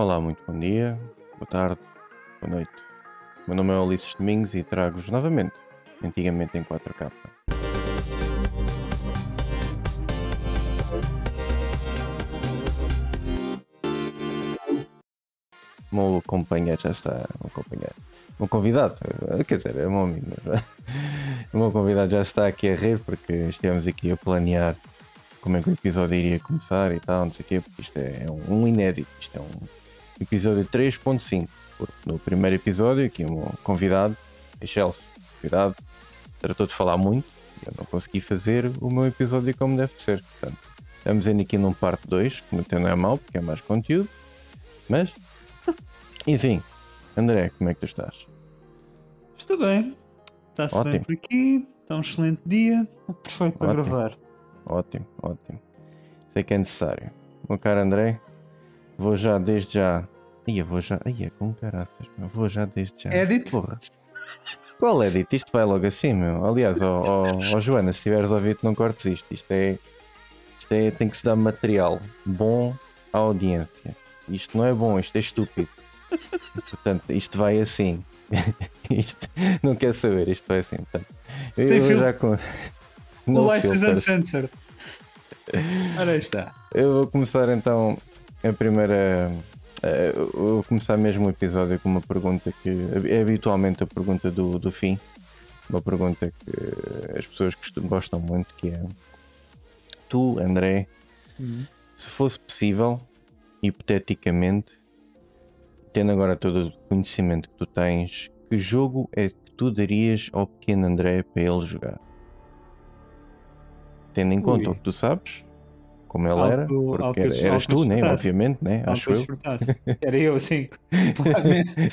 Olá, muito bom dia, boa tarde, boa noite. Meu nome é Ulisses Domingos e trago-vos novamente, antigamente em 4K. O meu companheiro já está, o meu companheiro, meu convidado, quer dizer, é o meu amigo, o meu convidado já está aqui a rir porque estivemos aqui a planear como é que o episódio iria começar e tal, não sei o quê, porque isto é um inédito, isto é um episódio 3.5. No primeiro episódio, aqui um convidado, a Chelsea, cuidado, tratou de falar muito e eu não consegui fazer o meu episódio como deve ser. Portanto, estamos indo aqui num parte 2, que não é mal, porque é mais conteúdo, mas enfim, André, como é que tu estás? Estou bem, está-se bem por aqui, está um excelente dia, perfeito para ótimo. gravar. Ótimo, ótimo. Sei que é necessário. Meu caro André, vou já desde já. Ia, vou já. Ia, com caraças, meu. Vou já desde já. Edit? Porra. Qual edit? Isto vai logo assim, meu. Aliás, ó oh, Joana, se tiveres ouvido, não cortes isto. Isto é. Isto é. Tem que se dar material bom à audiência. Isto não é bom, isto é estúpido. Portanto, isto vai assim. isto não quer saber, isto vai assim. Portanto, eu, Sem eu já com. O License Uncensored. Ora está. Eu vou começar então a primeira. Uh, vou começar mesmo o episódio com uma pergunta que é habitualmente a pergunta do, do fim. Uma pergunta que as pessoas gostam muito, que é tu, André, uhum. se fosse possível, hipoteticamente, tendo agora todo o conhecimento que tu tens, que jogo é que tu darias ao pequeno André para ele jogar? Tendo em conta Ui. o que tu sabes, como ele era, porque eras tu, né? obviamente, né? acho eu. Era eu, sim.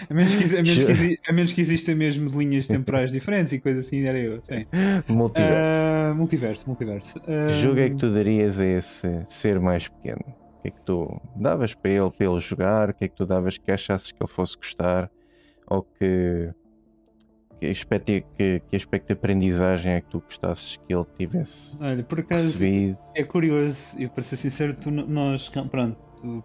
a, menos que, a, menos que, a menos que exista mesmo linhas temporais diferentes e coisas assim, era eu, sim. Multiverso. Uh, multiverso, multiverso. Uh, que jogo é que tu darias a esse ser mais pequeno? O que é que tu davas para ele, para ele jogar? O que é que tu davas que achasses que ele fosse gostar? Ou que que aspecto, que, que aspecto de aprendizagem é que tu gostasses que ele tivesse Olha, por acaso recebido? é curioso, e para ser sincero, tu, nós, pronto, tu,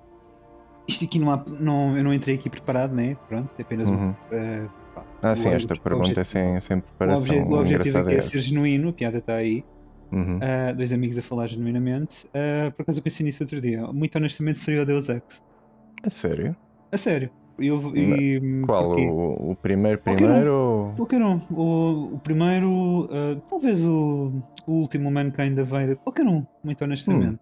isto aqui não há, não, eu não entrei aqui preparado, né? Pronto, é apenas uhum. um. Uh, pá, ah, sim, esta pergunta é sem, sem preparação. O, obje, o objetivo aqui é, é ser genuíno, a piada está aí. Uhum. Uh, dois amigos a falar genuinamente. Uh, por acaso eu pensei nisso outro dia. Muito honestamente, seria o Deus Ex. A sério? A sério. Eu, e, Qual? O, o, primeiro primeiro? Qualquer um. Qualquer um. O, o primeiro, uh, talvez o, o último Mankind Divided. Qualquer um, muito honestamente. Hum.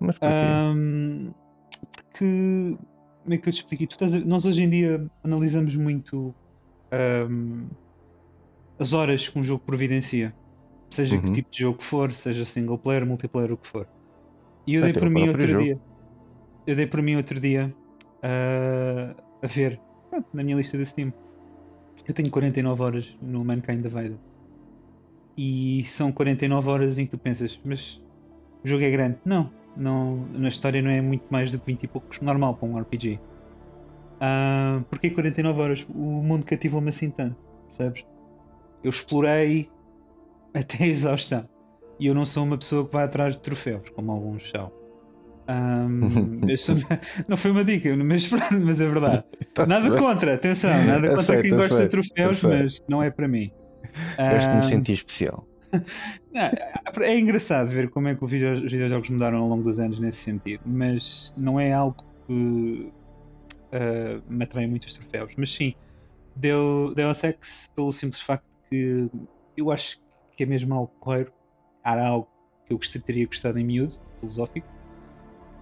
Mas porquê? Um, porque. Como é que eu te explico? Tu estás a, nós hoje em dia analisamos muito um, as horas que um jogo providencia. Seja uhum. que tipo de jogo for, seja single player, multiplayer, o que for. E eu dei por mim outro jogo. dia. Eu dei por mim outro dia. Uh, a ver na minha lista da Steam. Eu tenho 49 horas no Mankind Divided. E são 49 horas em que tu pensas, mas o jogo é grande. Não, não na história não é muito mais do que 20 e poucos, normal para um RPG. Uh, ah, porque 49 horas? O mundo cativou-me assim tanto, percebes? Eu explorei até a exaustão. E eu não sou uma pessoa que vai atrás de troféus, como alguns são. Um, não foi uma dica, mas, mas é verdade. Tá nada contra, atenção, nada contra aceito, quem gosta de troféus, mas não é para mim. Gosto de me sentir especial. é engraçado ver como é que os videojogos mudaram ao longo dos anos nesse sentido, mas não é algo que uh, me atrai muito os troféus. Mas sim, deu Deus Ex pelo simples facto que eu acho que é mesmo algo correiro. Era algo que eu teria gostado em miúdo, filosófico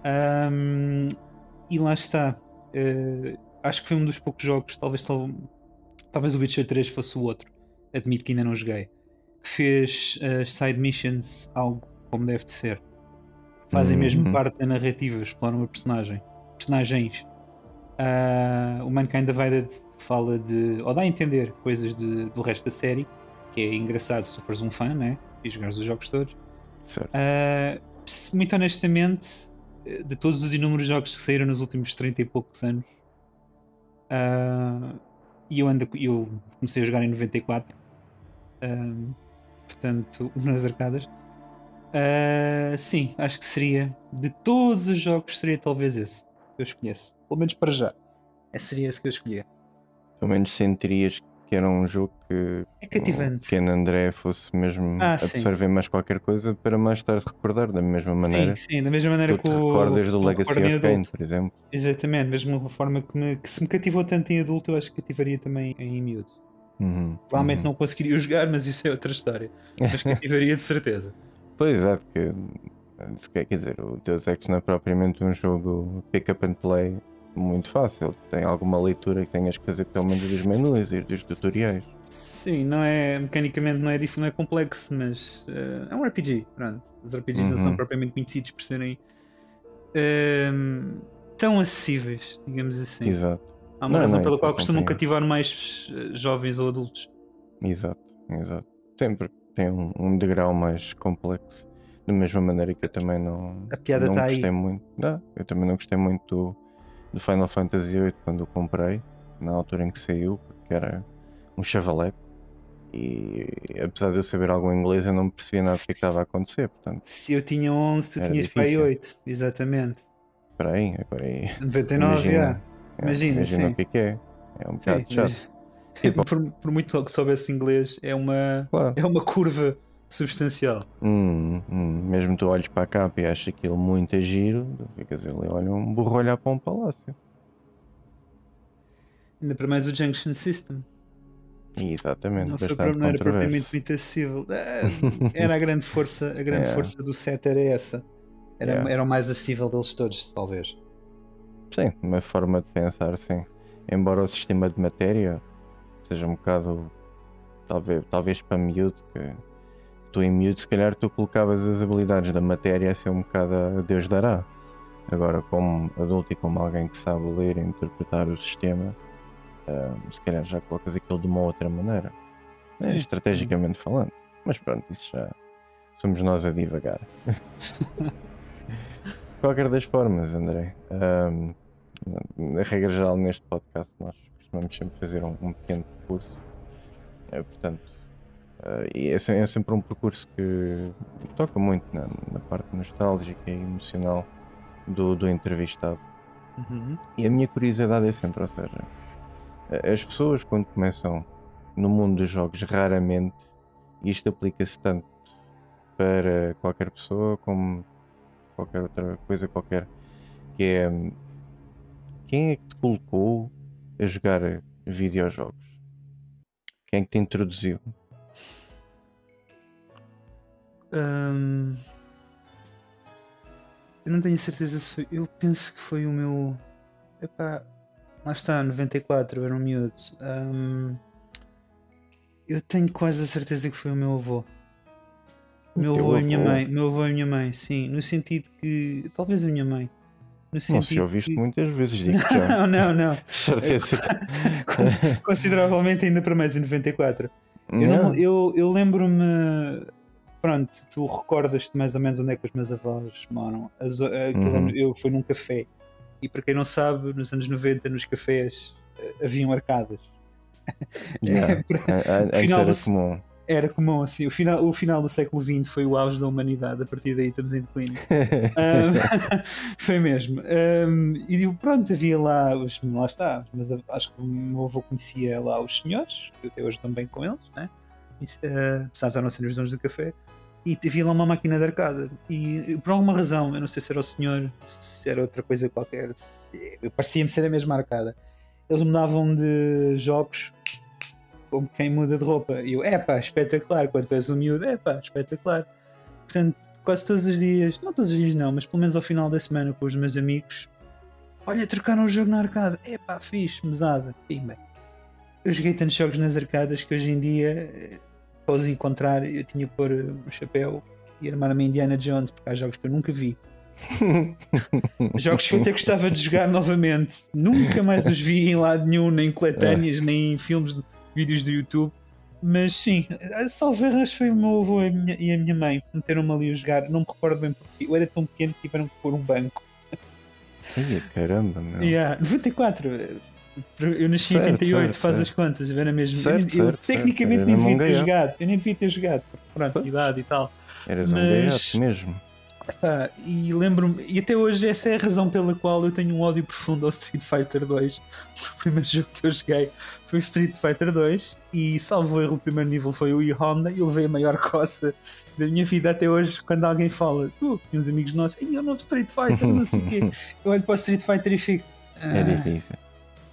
um, e lá está. Uh, acho que foi um dos poucos jogos, talvez, talvez o Witcher 3 fosse o outro. Admito que ainda não joguei. Que fez as side missions algo como deve de ser. Fazem uhum. mesmo parte da narrativa, exploram a personagem. Personagens. Uh, o Mankind Divided fala de. ou dá a entender coisas de, do resto da série, que é engraçado se tu fores um fã, né? E jogares os jogos todos. Uh, muito honestamente, de todos os inúmeros jogos que saíram nos últimos 30 e poucos anos. Uh, e eu, ando, eu comecei a jogar em 94. Uh, portanto, nas arcadas. Uh, sim, acho que seria. De todos os jogos, seria talvez esse. que eu escolhesse. Pelo menos para já. É, seria esse que eu escolhia. Pelo menos sentirias que era um jogo que É cativante. o pequeno André fosse mesmo Ah, sim. absorver mais qualquer coisa para mais tarde recordar da mesma maneira. Sim, sim, da mesma maneira que te o. recordas do que Legacy of Kain, por exemplo. Exatamente, mesmo uma forma que, me- que se me cativou tanto em adulto, eu acho que cativaria também em miúdo. Uhum, Provavelmente uhum. não conseguiria jogar, mas isso é outra história. Mas cativaria de certeza. Pois, que se quer quer dizer, o Deus Ex não é propriamente um jogo pick up and play muito fácil. Tem alguma leitura que tenhas que fazer pelo menos dos menus e dos tutoriais. Sim, não é, mecanicamente não é, não é complexo, mas eh, é um RPG. Pronto. Os RPGs não são Uhum. propriamente conhecidos por serem ehm, tão acessíveis, digamos assim. Exato, Há uma Não, razão não, pela isso qual costumam cativar mais eh, jovens ou adultos. exato, exato. Sempre tem um, um degrau mais complexo. Da mesma maneira que eu também não, A piada não tá aí. gostei muito. Não, eu também não gostei muito do, Final Fantasy VIII quando o comprei, na altura em que saiu, porque era um chavaleco. E apesar de eu saber algum inglês, eu não percebia nada do que estava a acontecer. Portanto, Se eu tinha 11, tu tinhas para aí difícil. 8. Exatamente. espera aí, agora aí. 99 já. é, Imagina, imagina sim. o que é que é. É um bocado Sim, chato. mas- por, por muito que soubesse inglês, é uma, Claro. é uma curva substancial. Hum, hum, mesmo tu olhes para a capa e achas aquilo muito a giro, ficas ali, olha, um burro olhar para um palácio. Ainda para mais o Junction System. Exatamente, Não, foi, não era propriamente muito acessível. Ah, Era a grande força, a grande Yeah. força do set era essa. Era, Yeah. era o mais acessível deles todos, talvez. Sim, uma forma de pensar, sim. Embora o sistema de matéria seja um bocado, talvez, talvez para miúdo, que tu em miúdo, se calhar tu colocavas as habilidades da matéria a ser um bocado a Deus dará. Agora, como adulto e como alguém que sabe ler e interpretar o sistema, ah, se calhar já colocas aquilo de uma outra maneira. É, estrategicamente falando. Mas pronto, isso já somos nós a divagar. Qualquer das formas, André. ahm, na regra geral, neste podcast, nós costumamos sempre fazer um, um pequeno percurso. Eh, portanto, eh, e é, é sempre um percurso que toca muito na, na parte nostálgica e emocional do, do entrevistado. Uhum. E a minha curiosidade é sempre, ou seja, a- as pessoas quando começam no mundo dos jogos, raramente, e isto aplica-se tanto para qualquer pessoa como qualquer outra coisa qualquer, que é quem é que te colocou a jogar videojogos? Quem é que te introduziu? Hum, eu não tenho certeza se foi. Eu penso que foi o meu. Epá, lá está, 94, era um miúdo. Hum, eu tenho quase a certeza que foi o meu avô. O meu teu avô e minha avô? mãe. Meu avô e minha mãe, sim. No sentido que. Talvez a minha mãe. No Não já ouviste que... muitas vezes, digo já. não, não, não. Certeza Consideravelmente ainda para mais em 94. Eu, não eu, eu lembro-me. Pronto, tu recordas-te mais ou menos onde é que os meus avós moram. As- aquilo Uhum. Eu fui num café. E para quem não sabe, nos anos 90, nos cafés eh, haviam arcadas. Yeah. A- a- Antes Final era do- comum. Era comum assim. O final, o final do século XX foi o auge da humanidade. A partir daí estamos em declínio. Ahm, foi mesmo. Ahm, e pronto, havia lá, os, lá está, mas acho que o meu avô conhecia lá os senhores, que eu até hoje estou bem com eles, né? Isso, ah, apesar de já não serem os donos do café. E havia lá uma máquina de arcada. E por alguma razão, eu não sei se era o senhor, se era outra coisa qualquer, parecia-me ser a mesma arcada. Eles mudavam de jogos como quem muda de roupa. E eu, é pá, espetacular. Quando és um miúdo, é pá, espetacular. Portanto, quase todos os dias, não todos os dias não, mas pelo menos ao final da semana com os meus amigos, olha, trocaram o jogo na arcada. É pá, fixe, mesada, pimba. Eu joguei tantos jogos nas arcadas que hoje em dia, eh, para os encontrar, eu tinha que pôr eh, um chapéu e armar-me Indiana Jones, porque há jogos que eu nunca vi. Jogos que eu até gostava de jogar novamente. Nunca mais os vi em lado nenhum, nem em coletâneas, nem em filmes, de, vídeos do YouTube. Mas sim, a Salverras foi o meu avô e a minha, e a minha mãe. Meteram-me ali a jogar. Não me recordo bem porque eu era tão pequeno que tiveram que pôr um banco. Ai, caramba, meu. Yeah, 94. Eu nasci em Certo, 88, certo, faz certo. as contas, era mesmo. Certo, eu, eu certo, tecnicamente nem devia um ter gaiato. jogado. Eu nem devia ter jogado, pronto, idade e tal. Eras um Mas- gaiato mesmo. Ah, e lembro-me, e até hoje essa é a razão pela qual eu tenho um ódio profundo ao Street Fighter 2. O primeiro jogo que eu joguei foi Street Fighter 2 e, salvo erro, o primeiro nível foi o E-Honda e eu levei a maior coça da minha vida até hoje. Quando alguém fala, tu, uns amigos nossos, e o novo Street Fighter, não sei o quê, eu olho para o Street Fighter e fico. Ah. É difícil.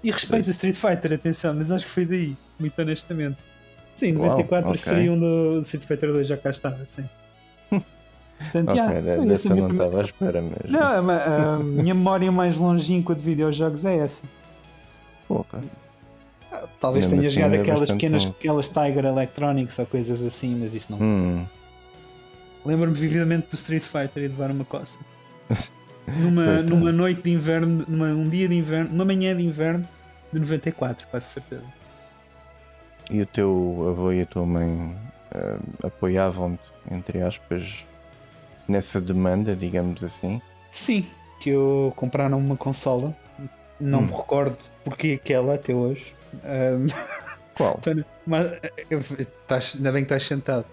E respeito o Street Fighter, atenção, mas acho que foi daí, muito honestamente. Sim, 94 okay. seria um do Street Fighter 2, já cá estava, sim. Portanto, okay, yeah, foi essa não estava à espera mesmo. Não, a, a minha memória mais longínqua de videojogos é essa. Pouca. Talvez tenha assim jogado é aquelas pequenas, bom. aquelas Tiger Electronics ou coisas assim, mas isso não. Hum. Lembro-me vividamente do Street Fighter e de levar uma coça. numa, numa noite de inverno, numa, um dia de inverno, uma manhã de inverno de 94, quase certeza. E o teu avô e a tua mãe uh, apoiavam-te, entre aspas, nessa demanda, digamos assim? Sim, que eu compraram uma consola. Não hum. me recordo porque aquela até hoje. Um, Qual? Mas, estás, ainda bem que estás sentado.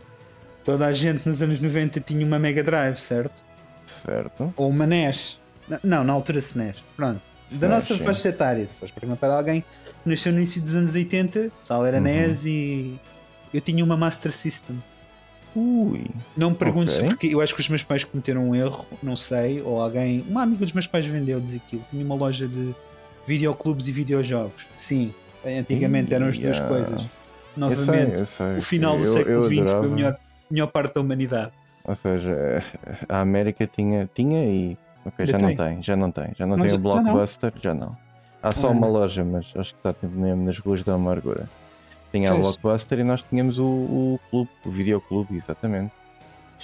Toda a gente nos anos 90 tinha uma Mega Drive, certo? Certo. Ou uma NES. Não, na altura SNES. Pronto. Da nossa faixa etária, se fores perguntar a alguém nasceu no início dos anos 80, o pessoal era uhum. NES e eu tinha uma Master System. Ui. Não me perguntes okay. porque eu acho que os meus pais cometeram um erro, não sei, ou alguém. Uma amiga dos meus pais vendeu diz aquilo. Tinha uma loja de videoclubes e videojogos. Sim, antigamente eram as duas coisas. Novamente, eu sei, eu sei. o final do eu, século XX foi a melhor, melhor parte da humanidade. Ou seja, a América tinha, tinha e okay, já, não tem, já não tem, já não tem o Blockbuster, já não. Já não. Há só ah, uma loja, mas acho que está mesmo nas ruas da amargura. Tinha a Blockbuster e nós tínhamos o, o clube, o videoclube, exatamente.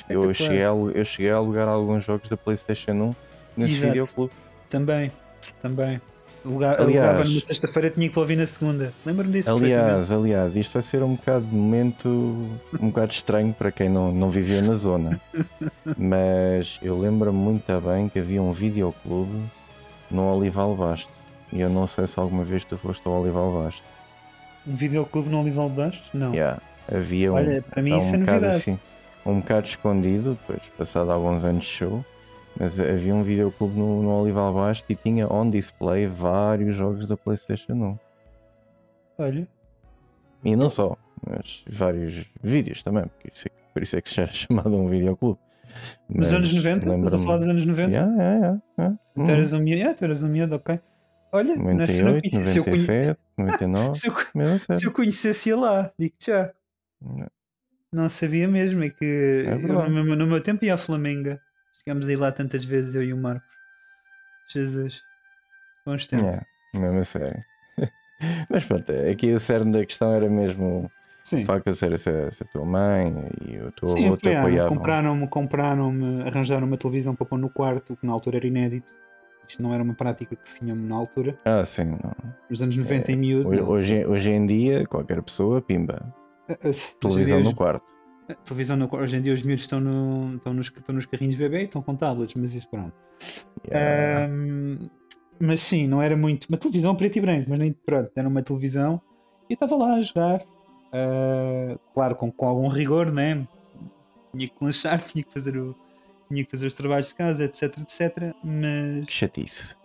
Eu cheguei, a, eu cheguei a alugar alguns jogos da PlayStation 1 nesse Exato. videoclube. Também, também. Alugava numa sexta-feira tinha que ouvir na segunda. Lembro-me disso Aliás, aliás, isto vai ser um bocado de momento um bocado estranho para quem não, não vivia na zona. Mas eu lembro-me muito bem que havia um videoclube no Olival Basto. E eu não sei se alguma vez tu foste ao Olival Basto. Um videoclube no Olival Bastos? Não. Yeah. Havia um, Olha, para mim isso um é novidade. Assim, um bocado escondido, depois, passado alguns anos de show, mas havia um videoclube no, no Olival Basto e tinha on display vários jogos da PlayStation 1. Olha. E não só, mas vários vídeos também, porque isso é, por isso é que se era chamado um videoclube. Nos anos 90? Estás a falar dos anos 90? Yeah, yeah, yeah, yeah. Tu eras um miúdo, yeah, tu eras um miúdo, ok. Olha, 98, não conhecia. 97, se eu, conhe... 99, se, eu, se eu conhecesse ia lá, digo-te já. Não. não. sabia mesmo, é que é eu, no, meu, no, meu, tempo ia à Flamenga. Chegámos a ir lá tantas vezes, eu e o Marcos. Jesus. Bons tempos. É, mesmo a sério. Mas pronto, aqui o cerne da questão era mesmo Sim. o facto de ser essa, essa tua mãe e o teu avô te apoiavam. Compraram-me, compraram-me, arranjaram uma televisão para pôr no quarto, que na altura era inédito. Isto não era uma prática que se tinha na altura. Ah, sim. Não. Nos anos 90 é, em miúdo. Hoje, hoje, hoje, em dia, qualquer pessoa, pimba. Uh, uh, televisão no quarto. Televisão no. Hoje em dia os miúdos estão, no, estão, nos, estão nos carrinhos bebê e estão com tablets, mas isso pronto. Yeah. Um, mas sim, não era muito. Uma televisão preto e branco, mas nem pronto, era uma televisão e eu estava lá a jogar. Uh, claro, com, com algum rigor, né? Tinha que lanchar, tinha que fazer o, tinha que fazer os trabalhos de casa, etc, etc. Mas. Que chatice.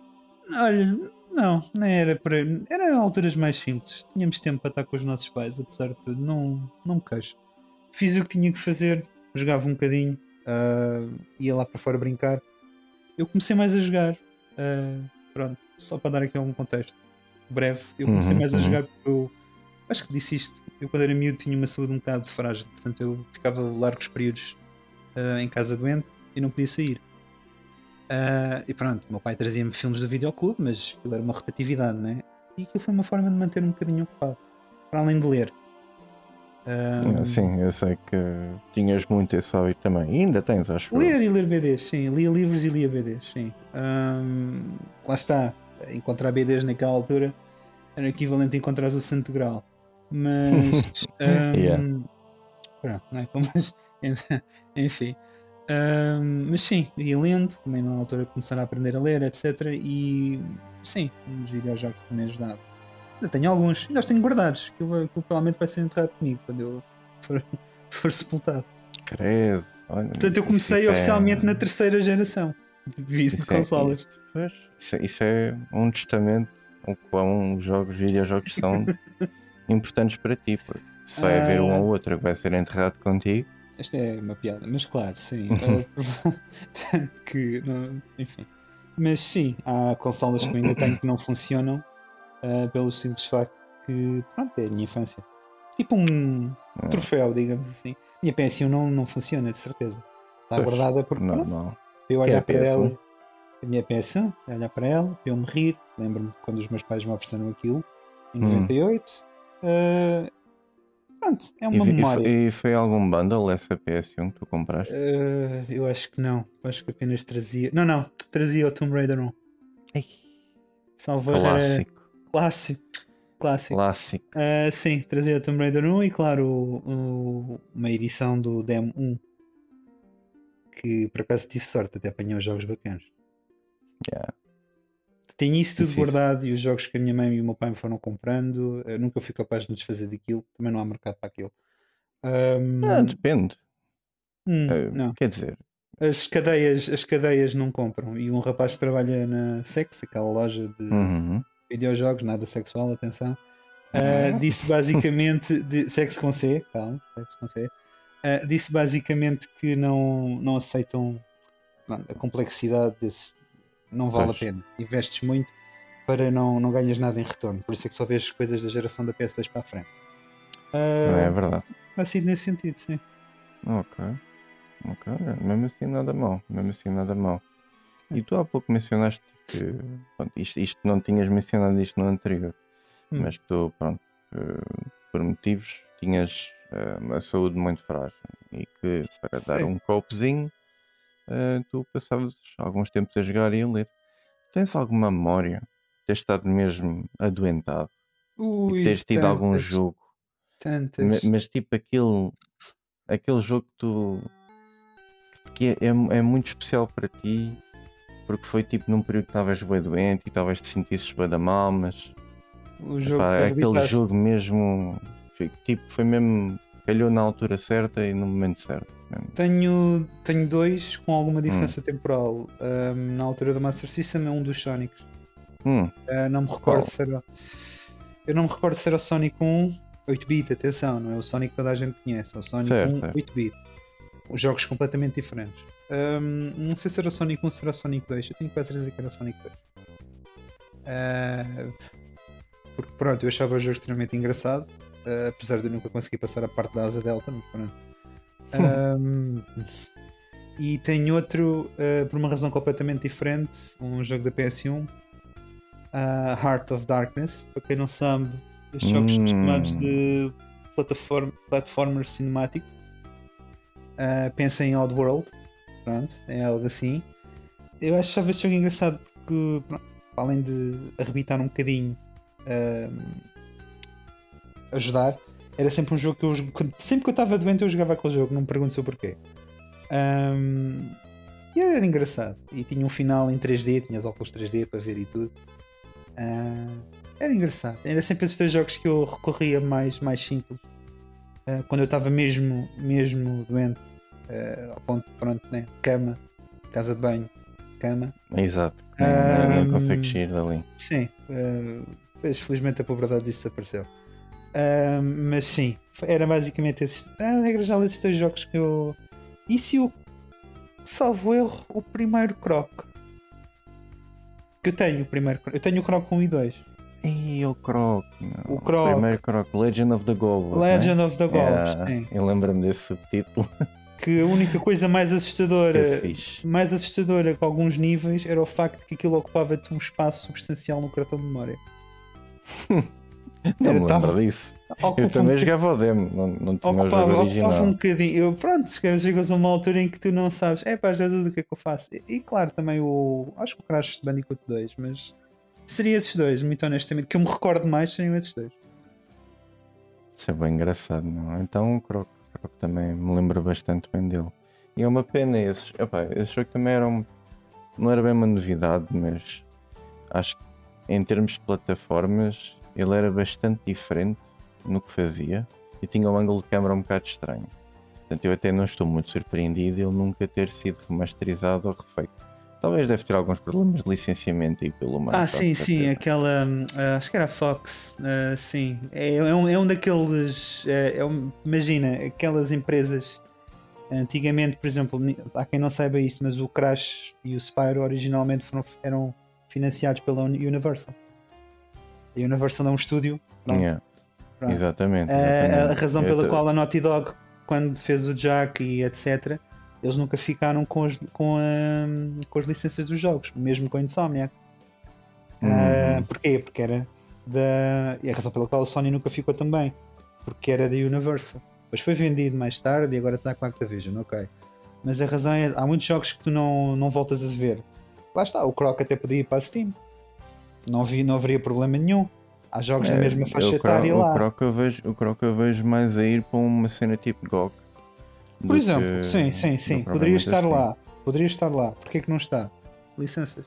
Olha, não, não era para. Era alturas mais simples. Tínhamos tempo para estar com os nossos pais, apesar de tudo. Não, não me queixo. Fiz o que tinha que fazer, jogava um bocadinho, uh, ia lá para fora brincar. Eu comecei mais a jogar. Uh, pronto, só para dar aqui algum contexto breve. Eu comecei uhum, mais a uhum. jogar porque eu. Acho que disse isto. Eu, quando era miúdo, tinha uma saúde um bocado frágil, portanto, eu ficava largos períodos uh, em casa doente e não podia sair. Uh, e pronto, meu pai trazia-me filmes do videoclube, mas aquilo era uma rotatividade, né? E aquilo foi uma forma de manter um bocadinho ocupado, para além de ler. Um, ah, sim, eu sei que tinhas muito esse hábito também. E ainda tens, acho Ler e ler BDs, sim. Lia livros e lia BDs, sim. Um, lá está. Encontrar BDs naquela altura era equivalente a encontrar o Santo Grau. Mas. um, yeah. Pronto, não é? Mas, enfim. Um, mas sim, ia lendo, também na altura de começar a aprender a ler, etc. E sim, os videojogos também ajudavam. Ainda tenho alguns, ainda os tenho guardados. Aquilo, aquilo provavelmente vai ser enterrado comigo quando eu for, for sepultado. Credo. Olha, Portanto, eu comecei é- oficialmente na terceira geração de de isso é- consolas. isso- pois, isso, é, isso é um testamento o quão os jogos, videojogos são importantes para ti. Porque se vai haver um Ah. ou outro que vai ser enterrado contigo, Esta é uma piada, mas claro, sim. eh, Tanto que, não- enfim. Mas sim, há consolas que eu ainda tenho que não funcionam eh, pelo simples facto que, pronto, é a minha infância. Tipo um É. troféu, digamos assim. Minha PS1 não, não funciona, de certeza. Está guardada porque, não, pronto, não. eu é olhar a para PS1? ela. A minha PS1, eu olhar para ela, para eu me rir. Lembro-me quando os meus pais me ofereceram aquilo, em Hum. 98. Eh, pronto, é E, uma e memória. foi, e foi algum bundle essa PS1 que tu compraste? Eh, eu acho que não. Acho que apenas trazia. Não, não. Trazia o Tomb Raider 1. Ei, clássico, clássico. Clássico. clássico. Eh, sim, trazia Tomb Raider 1 e, claro, o- o- uma edição do Demo 1. Que por acaso tive sorte, até apanhei os jogos bacanas. Yeah. Tenho isso tudo isso. guardado e os jogos que a minha mãe e o meu pai me foram comprando. Eu nunca fui capaz de me desfazer daquilo. Também não há mercado para aquilo. Ahm, Ah, depende. hum, Eh, não. Quer dizer, As cadeias, as cadeias não compram. E um rapaz que trabalha na Sex, aquela loja de uhum. Videojogos, nada sexual, atenção, ah, disse basicamente, de, sexo com C, calma, sexo com C, ah, disse basicamente que não, não aceitam a complexidade desse, não vale Pois. a pena. Investes muito para não, não ganhas nada em retorno. Por isso é que só vês coisas da geração da PS2 para a frente. não é verdade. Ser nesse sentido, sim. Ok. Ok. Mesmo assim nada mal. Mesmo assim nada mal. E tu há pouco mencionaste que pronto, isto, isto não tinhas mencionado isto no anterior, Hum. mas que tu, pronto, eh, por motivos tinhas eh, uma saúde muito frágil e que para dar Sim. um copezinho eh, tu passavas alguns tempos a jogar e a ler. Tens alguma memória de ter estado mesmo adoentado Ui, e teres tido algum tantas, jogo Tantas. Ma- Mas tipo aquele, aquele jogo que tu que é, é, é muito especial para ti porque foi tipo num período que estavas bem doente e talvez te sentisses bem da mal, mas O jogo epá, que aquele jogo mesmo foi, tipo, foi mesmo calhou na altura certa e no momento certo. mesmo. Tenho, tenho dois com Hum. alguma diferença temporal. Ahm, na altura do Master System é um dos Sonics. Hum, Ah, não me recordo Qual? se era. Eu não me recordo se era o Sonic 1 8-bit, atenção, não é o Sonic que toda a gente conhece, é o Sonic Certo, 1 certo. 8-bit. Os jogos completamente diferentes. Ahm, não sei se era Sonic 1 ou se era Sonic 2. Eu tenho quase certeza que era Sonic 2. Ah, porque pronto, eu achava o jogo extremamente engraçado, ah, apesar de eu nunca conseguir passar a parte da asa delta, mas pronto. Ahm, e tem outro, ah, por uma razão completamente diferente, um jogo da PS1, ah, Heart of Darkness. Para quem não sabe, estes jogos Hum. chamados de plataform, platformer cinemático. Ah, pensa em Oddworld, pronto, é algo assim. Eu achava este jogo engraçado porque, pronto, além de arrebitar um bocadinho, ahm, ajudar, era sempre um jogo que eu sempre que eu estava doente eu jogava aquele jogo, não me pergunto o porquê. Ahm, e era engraçado. E tinha um final em 3D, tinha os óculos 3D para ver e tudo. Ah, era engraçado. Era sempre esses três jogos que eu recorria mais, mais simples. Ah, quando eu estava mesmo, mesmo doente, ah, ao ponto, pronto, né? Cama, casa de banho, cama. exato. Ahm, consegues sair dali. Sim, eh, felizmente a pobreza disso desapareceu. Ah, mas sim, era basicamente esses. A regra já esses dois jogos que eu. E se eu salvo erro o primeiro Croc? Que eu tenho o primeiro Croc. Eu tenho o Croc 1 e 2. E o Croc. O Croc. primeiro Croc, Legend of the Goblins. Legend né? of the Goblins, Yeah, sim. Eu lembro-me desse subtítulo. Que a única coisa mais assustadora. Mais assustadora com alguns níveis era o facto de que aquilo ocupava-te um espaço substancial no cartão de memória. Não Era, me tava- lembro disso. Eu Ocupa um também jogava o demo, não, não tinha o ocupava, jogo ocupava original. um bocadinho. Eu, pronto, chegas a uma altura em que tu não sabes, é pá, vezes o que é que eu faço? E, e claro, também o. Acho que o Crash Bandicoot 2, mas seria esses dois, muito honestamente. Que eu me recordo mais seriam esses dois. Isso é bem engraçado, não? Então o Croc, Croc também me lembro bastante bem dele. E é uma pena esses. Epá, esse jogo também era um, não era bem uma novidade, mas acho que em termos de plataformas ele era bastante diferente no que fazia e tinha um ângulo de câmera um bocado estranho. Portanto, eu até não estou muito surpreendido ele nunca ter sido remasterizado ou refeito. Talvez deve ter alguns problemas de licenciamento aí pelo Microsoft. Ah, sim, sim, aquela. ah, acho que era a Fox, ah, sim. É, é um, é um daqueles. é- é um- imagina, aquelas empresas. Antigamente, por exemplo, há quem não saiba isto, mas o Crash e o Spyro originalmente foram, eram financiados pela Uni- Universal. A Universal é um estúdio. pronto, Yeah, pronto. Exatamente. Ah, a exatamente. razão Eu pela qual a Naughty Dog, quando fez o Jack e etc., eles nunca ficaram com as, com, a- com as licenças dos jogos, mesmo com a Insomniac. Ah, Uhum. porquê? Porque era da. E a razão pela qual a Sony nunca ficou também, porque era da Universal. Depois foi vendido mais tarde e agora está com a Activision, ok. Mas a razão é: há muitos jogos que tu não, não voltas a ver. Lá está, o Croc até podia ir para a Steam. Não, vi, não haveria problema nenhum. Há jogos da É, mesma eu faixa etária o lá. Croc eu vejo, o Croc eu vejo mais a ir para uma cena tipo GOG. Por exemplo, sim, sim, sim. Poderia estar propriamente lá. Poderia estar lá. Porquê que não está? Licenças.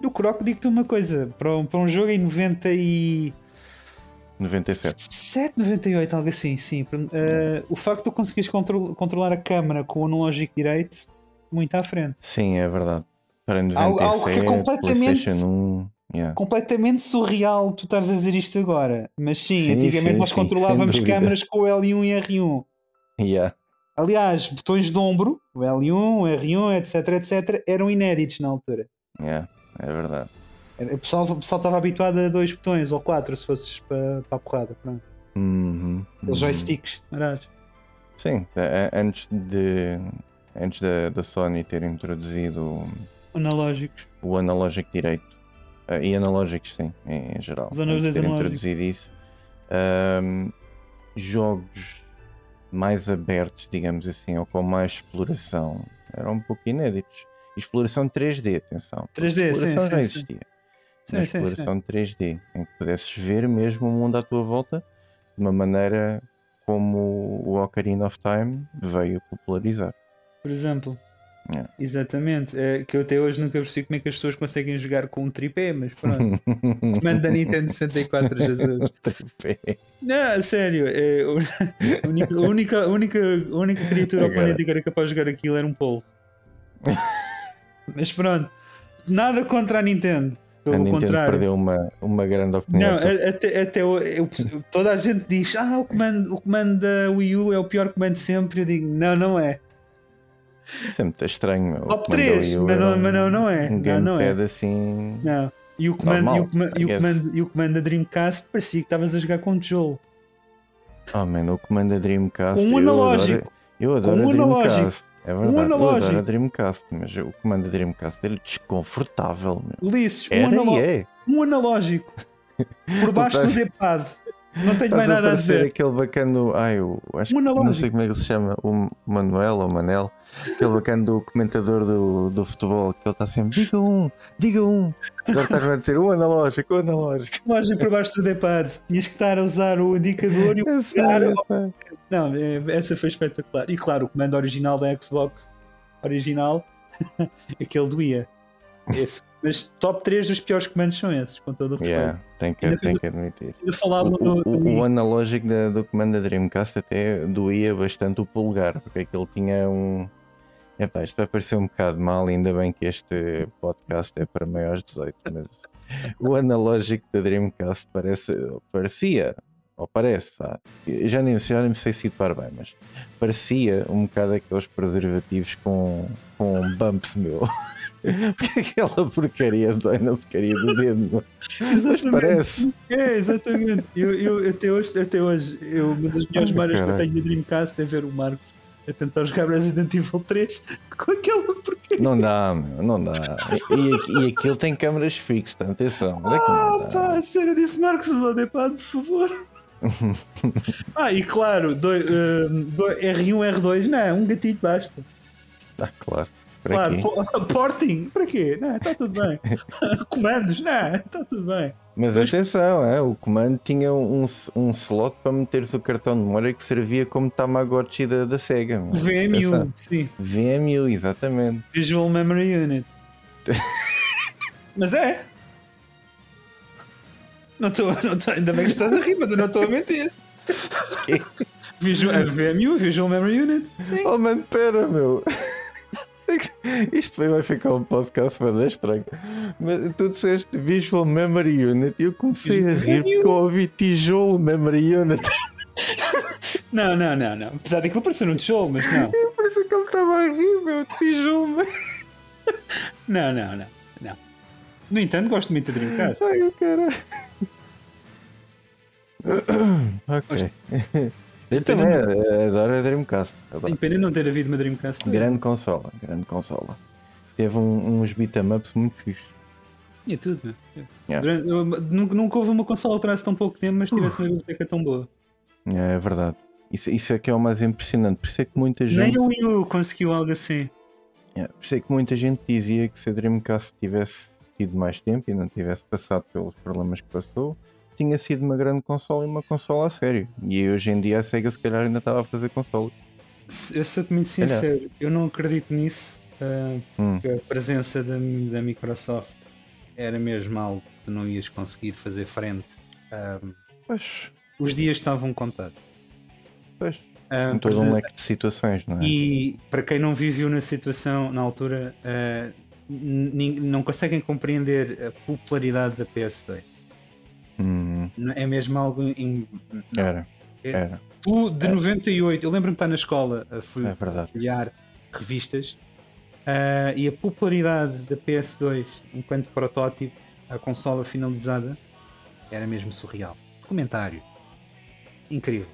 Do Croc, digo-te uma coisa. Para um, para um jogo em 90 e... assim. 97. 7, 98, algo assim, sim. Eh, o facto de tu conseguires contro- controlar a câmera com o analógico direito, muito à frente. Sim, é verdade. Para 97, Algo- algo que é completamente- PlayStation 1. yeah. Completamente surreal tu estares a dizer isto agora. Mas sim, Sim, antigamente sim, nós sim, controlávamos câmaras com o L1 e R1. Yeah. Aliás, botões de ombro, o L1, o R1, etc, etc, eram inéditos na altura. Yeah, é verdade. O pessoal, o pessoal estava habituado a dois botões ou quatro se fosses para, para a porrada. Pronto. Uhum, Os uhum. joysticks, marados. Sim, a- a- antes de antes da, da Sony ter introduzido o- Analógicos. o analógico direito ah, e analógicos, sim, em, geral. Os antes de ter analógicos. introduzido isso, ahm, jogos mais abertos, digamos assim, ou com mais exploração, eram um pouco inéditos. Exploração 3D, atenção. 3D, sim, exploração já sim, sim. existia. Sim, sim, sim. exploração 3D, em que pudesses ver mesmo o mundo à tua volta de uma maneira como o Ocarina of Time veio popularizar. Por exemplo. Yeah. Exatamente. É, que eu até hoje nunca percebi como é que as pessoas conseguem jogar com um tripé, mas pronto. Comando da Nintendo 64, Jesus. Não, a sério. É, o- a única, a única, a única, a única criatura ao Agora. planeta que era capaz de jogar aquilo era um polvo. Mas pronto. Nada contra a Nintendo. A Pelo Nintendo contrário. perdeu uma, uma grande Não, oportunidade. a- até, até o- eu- toda a gente diz: Ah, o comando, o comando da Wii U é o pior comando de sempre. Eu digo: Não, não é. Isso é muito estranho. Top comando 3, Wii U mas não, mas não, não é. Um Não, não é. assim. Não. E o comando, Normal, e o, coma- e o comando, e o comando da Dreamcast parecia que estavas a jogar com um tijolo. Oh, man, o comando da Dreamcast. Com um eu analógico. adoro, eu adoro um a analógico. Dreamcast. É verdade, eu analógico. adoro a Dreamcast, mas o comando da Dreamcast é desconfortável. Meu. Ulisses, um, e é. um analógico. Por baixo do D-pad. Não tenho mais nada a dizer. aquele bacano. Ai, eu acho Um que não sei como é que ele se chama. O Manuel ou Manel. Aquele bacano do comentador do, do futebol. Que ele está sempre. Diga um, diga um. Agora estás a dizer o analógico, o analógico. Analógico por baixo do D-pad. Tinhas que estar a usar o indicador e o sei. Não, é- essa foi espetacular. E claro, o comando original da Xbox original, aquele doía. Esse. Mas top 3 dos piores comandos são esses, com todo o respeito. Yeah, tem que, Ainda tem que admitir. O, do, o- do o Wii. analógico da- do comando da Dreamcast até doía bastante o polegar, porque aquele tinha um. Epá, isto vai parecer um bocado mal, ainda bem que este podcast é para maiores de 18, mas o analógico da Dreamcast parece, parecia, ou parece, já nem, já nem sei situar bem, mas parecia um bocado aqueles preservativos com, com bumps, meu. Porque aquela porcaria dói na porcaria do dedo. Mas Exatamente. parece. É, exatamente. Eu, eu, até hoje, até hoje eu, uma das melhores Ai, memórias que eu tenho da Dreamcast é ver o Marcos a tentar jogar Resident Evil 3 com aquela porcaria. Não dá, meu, não dá. E, e aquilo tem câmaras fixas, atenção. Onde é Ah, dá? pá, sério, disse Marcos, usa o D-pad, por favor. ah, e claro, doi- eh, doi- R1, R2, não, um gatilho basta. Ah, claro. Para Claro, porting, para quê? Não, está tudo bem. Comandos, não, está tudo bem. Mas atenção, é, o comando tinha um, um slot para meteres o cartão de memória que servia como Tamagotchi da, da Sega. meu. VMU, Atenção. sim. VMU, exatamente. Visual Memory Unit. mas é. Não estou, não tô, ainda bem que estás a rir, mas eu não estou a mentir. Visual, a VMU, Visual Memory Unit. Sim. Oh mano, pera, meu. Isto vai ficar um podcast mas estranho. Mas tu disseste Visual Memory Unit e eu comecei a rir porque eu ouvi tijolo Memory Unit. Não, não, não, não. Apesar daquilo parecer um tijolo, mas não. Por isso que ele estava a rir, meu. Tijolo. Não, não, não. não. No entanto, gosto muito da Dreamcast. Ai, caralho. ok. Eu também adoro a Dreamcast. Adoro. Tem pena não ter havido uma Dreamcast. Grande consola, grande consola. Teve um- uns beat'em ups muito fixe. Tinha tudo, meu. Yeah. Durante- nunca, nunca houve uma consola atrás tão pouco tempo, mas tivesse uma biblioteca tão boa. É verdade. Isso, isso é que é o mais impressionante. Por isso é que muita gente. Nem o Wii U conseguiu algo assim. Yeah, por isso é que muita gente dizia que se a Dreamcast tivesse tido mais tempo e não tivesse passado pelos problemas que passou, tinha sido uma grande consola e uma consola a sério. E hoje em dia a Sega se calhar ainda estava a fazer consolas. Se- Eu sou-te muito sincero, eu não acredito nisso. ah, Hum. que a presença da, da Microsoft era mesmo algo que tu não ias conseguir fazer frente. Ah, Pois, os dias estavam contados. pois. Ah, Com todo um leque de situações, não é? E para quem não viveu na situação na altura, nin- não conseguem compreender a popularidade da PS2. Hum, É mesmo algo. Em, era, É- era. Tu, de 98, eu lembro-me de estar na escola a fui É revistas ah, e a popularidade da PS2 enquanto protótipo, a consola finalizada, era mesmo surreal. Documentário. Incrível.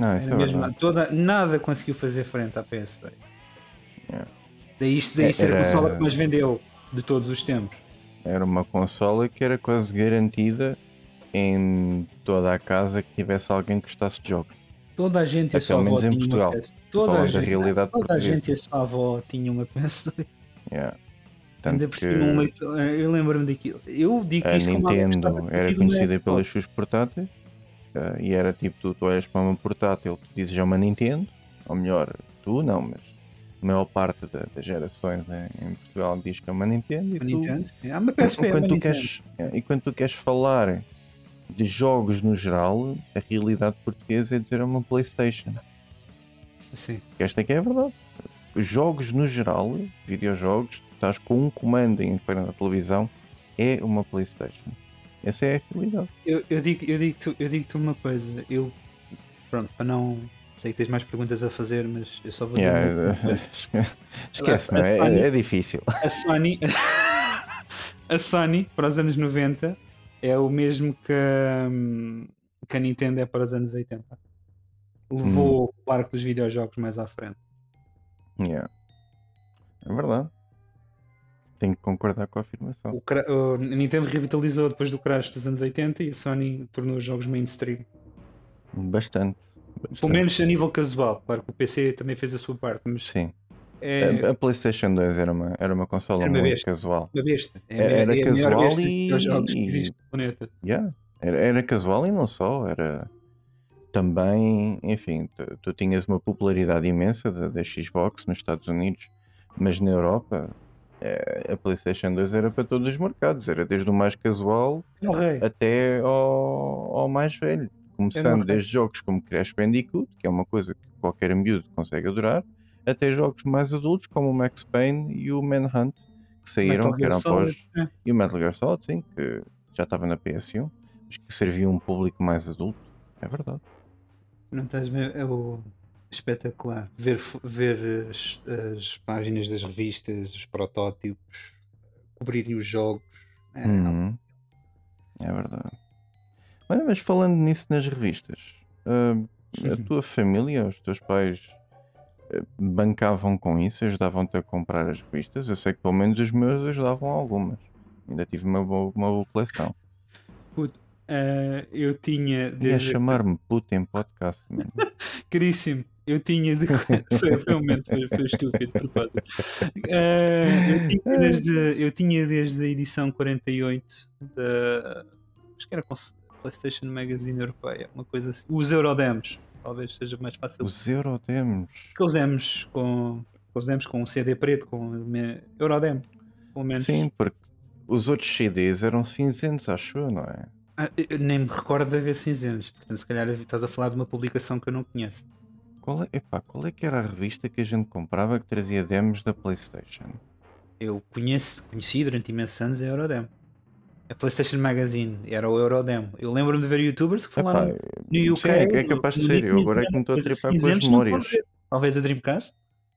Não, Era é mesmo, verdade. toda, nada conseguiu fazer frente à PS2. Yeah. Daí isto daí É, ser a era- consola que mais vendeu de todos os tempos. Era uma consola que era quase garantida em toda a casa que tivesse alguém que gostasse de jogos. Toda a gente e a sua avó tinha uma. Toda a gente, toda a gente e a sua avó tinha uma PS2. Yeah. Ainda por cima um leitor. Eu lembro-me daquilo. Eu digo isto como que estava Nintendo era metido no conhecida Xbox. pelas suas portáteis eh, e era tipo tu, tu olhas para uma portátil tu dizes é uma Nintendo ou melhor tu não mas a maior parte da- das gerações em, em Portugal diz que é uma Nintendo e tu, Nintendo. Ah, uma PSP, é uma tu Nintendo. queres, é, e quando tu queres falar de jogos no geral a realidade portuguesa é dizer é uma Playstation Sim. que esta aqui é a verdade os jogos no geral videojogos estás com um comando em frente à televisão é uma Playstation essa é a realidade Eu, eu digo, eu digo-te eu digo uma coisa. Eu. Pronto, para não. Sei que tens mais perguntas a fazer, mas eu só vou dizer. Yeah. Esquece, é? É, é difícil. A Sony. a Sony, para os anos 90, é o mesmo que, hum, que a Nintendo é para os anos 80. Levou o arco dos videojogos mais à frente. Yeah. É verdade. Tenho que concordar com a afirmação. O, a Nintendo revitalizou depois do crash dos anos 80 e a Sony tornou os jogos mainstream. Bastante. Pelo bastante. menos a nível casual. Claro que o PC também fez a sua parte, mas Sim. É A, a PlayStation 2 era uma, era uma consola Era uma muito besta. casual. uma besta. É, Era é a melhor casual e- videojogos que existe no planeta. Yeah. Era, era casual e não só. Era também, enfim, tu, tu tinhas uma popularidade imensa da, da Xbox nos Estados Unidos, mas na Europa eh, a PlayStation 2 era para todos os mercados. Era desde o mais casual É até ao, ao mais velho. Começando desde jogos como Crash Bandicoot, que é uma coisa que qualquer miúdo consegue adorar, até jogos mais adultos como o Max Payne e o Manhunt, que saíram, que eram após. é. E o Metal Gear Solid, sim, que já estava na PS1, mas que servia um público mais adulto. É verdade. Não estás bem, é o espetacular. Ver, ver as, as páginas das revistas, os protótipos, cobrirem os jogos. É, Uhum. É verdade. Olha, mas falando nisso nas revistas, ah, a tua família, os teus pais bancavam com isso, ajudavam-te a comprar as revistas? Eu sei que pelo menos os meus ajudavam algumas. Ainda tive uma boa, uma boa coleção. puto, ah, eu tinha Ia desde. chamar-me puto em podcast, mano. Caríssimo. Eu tinha de. foi, foi um momento, foi, foi estúpido de propósito. Ah, eu, tinha desde, eu tinha desde a edição 48 da. Acho que era PlayStation Magazine Europeia, uma coisa assim. Os Eurodemos, talvez seja mais fácil. Os Eurodemos. Aqueles demos com. Aqueles demos com um CD preto, com Eurodemo, pelo menos. Sim, porque os outros CDs eram cinzentos, acho eu, não é? Ah, eu nem me recordo de haver cinzentos, portanto, se calhar estás a falar de uma publicação que eu não conheço. Qual é, epá, qual é que era a revista que a gente comprava que trazia demos da PlayStation? Eu conheço, conheci durante imensos anos a Eurodem. A PlayStation Magazine era o Eurodem. Eu lembro-me de ver youtubers que falaram Epá, no UK. sim, é que é capaz de ser. Eu agora é que me estou a tripar com as memórias. Talvez a Dreamcast?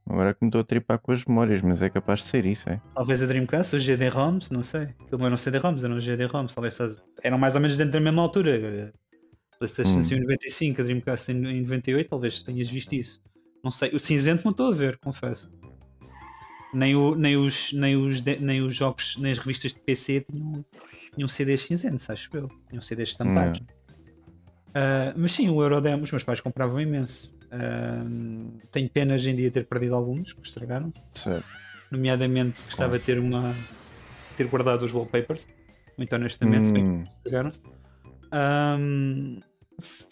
Agora é que me estou a tripar com as memórias, mas é capaz de ser isso, é? Talvez a Dreamcast, os GD-ROMs, não sei. Aquilo não eram CD-ROMs, eram GD-ROMs. Talvez eram mais ou menos dentro da mesma altura. A PlayStation Hum. em 95, a Dreamcast em em 98, talvez tenhas visto isso. Não sei. O cinzento não estou a ver, confesso. Nem, o, nem, os, nem, os, nem os jogos, nem as revistas de PC tinham, tinham CDs cinzentos, acho eu. Tinham CDs estampados. Ah, mas sim, o Eurodem, os meus pais compravam imenso. Ah, tenho pena hoje em dia ter perdido alguns, que estragaram-se. Nomeadamente gostava de ter uma ter guardado os wallpapers. Muito honestamente Hum, estragaram-se. F-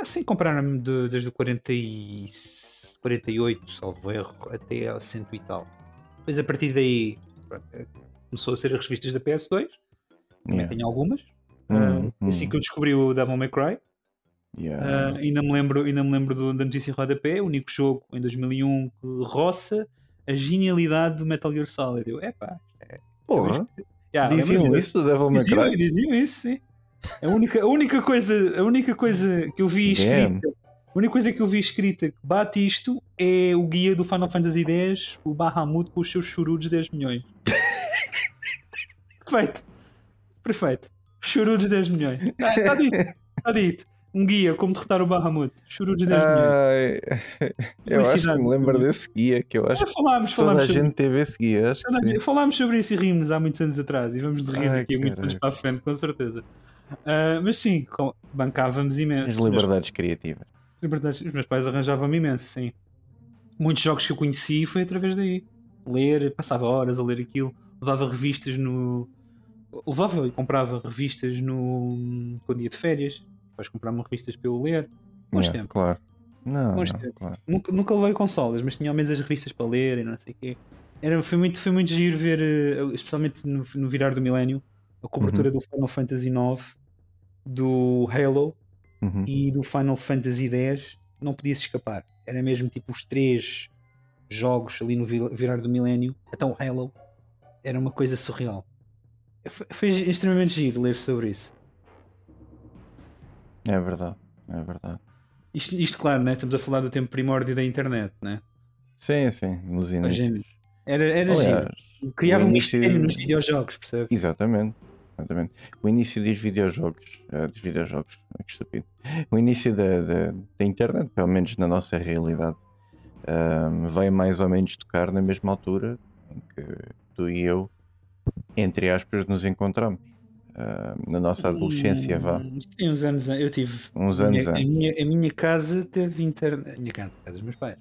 assim compraram-me de- desde o 40 e 48 salvo erro até ao 100 e tal. Depois a partir daí pronto, começou a ser as revistas da PS2 também yeah. tenho algumas Hum, Ah, assim hum, que eu descobri o Devil May Cry yeah. ah, ainda me lembro, ainda me lembro do- da notícia em rodapé, o único jogo em 2001 que roça a genialidade do Metal Gear Solid. Eu, epá, Porra, yeah, diziam lembro-me isso do Devil May Diziam, Cry? diziam isso, sim. A única, a única coisa, a única coisa que eu vi escrita, a única coisa que eu vi escrita que bate isto é o guia do Final Fantasy X, o Bahamut com os seus churudos 10 milhões. Perfeito. Perfeito. Churudos 10 milhões. Está dito. Está dito. Um guia como derrotar o Bahamut. Churudos 10 milhões. Eu acho que me lembro desse guia, que eu acho Já que falámos, toda falámos a sobre gente teve esse guia. Toda a Falámos sobre isso e rimos há muitos anos atrás e vamos de rir Ai, daqui a muito anos caralho. para a frente, com certeza. Ah, mas sim, bancávamos As imenso. liberdades criativas. As liberdades- Os meus pais arranjavam-me imenso, sim. Muitos jogos que eu conheci foi através daí. Ler, passava horas a ler aquilo, levava revistas no. Levava e comprava revistas no. quando ia de férias. Depois comprava revistas para eu ler. Bons Yeah, tempos. Claro. Não, Bons não, tempos. claro. Nunca, nunca levei consolas, mas tinha ao menos as revistas para ler e não sei o quê. Era, foi, muito, foi muito giro ver, eh, especialmente no, no virar do milénio, a cobertura do Final Fantasy IX, do Halo Uhum. e do Final Fantasy X. Não podia-se escapar. Era mesmo tipo os três jogos ali no vi- virar do milénio. Até o Halo. Era uma coisa surreal. Foi, foi extremamente giro ler sobre isso. É verdade, é verdade. Isto, isto, claro, né? estamos a falar do tempo primórdio da internet, né? Sim, sim, nos inícios. Era, era Aliás, giro. Criava o um início- mistério nos videojogos, percebe? Exatamente. Exatamente. O início dos videojogos, eh, dos videojogos, que estúpido. O início da, da, da internet, pelo menos na nossa realidade, ahm, veio mais ou menos tocar na mesma altura em que tu e eu, entre aspas, nos encontramos. Ahm, na nossa adolescência, vá. Sim, uns anos. Eu tive. Uns anos minha, a, minha, a minha casa teve internet. A minha casa, a casa dos meus pais.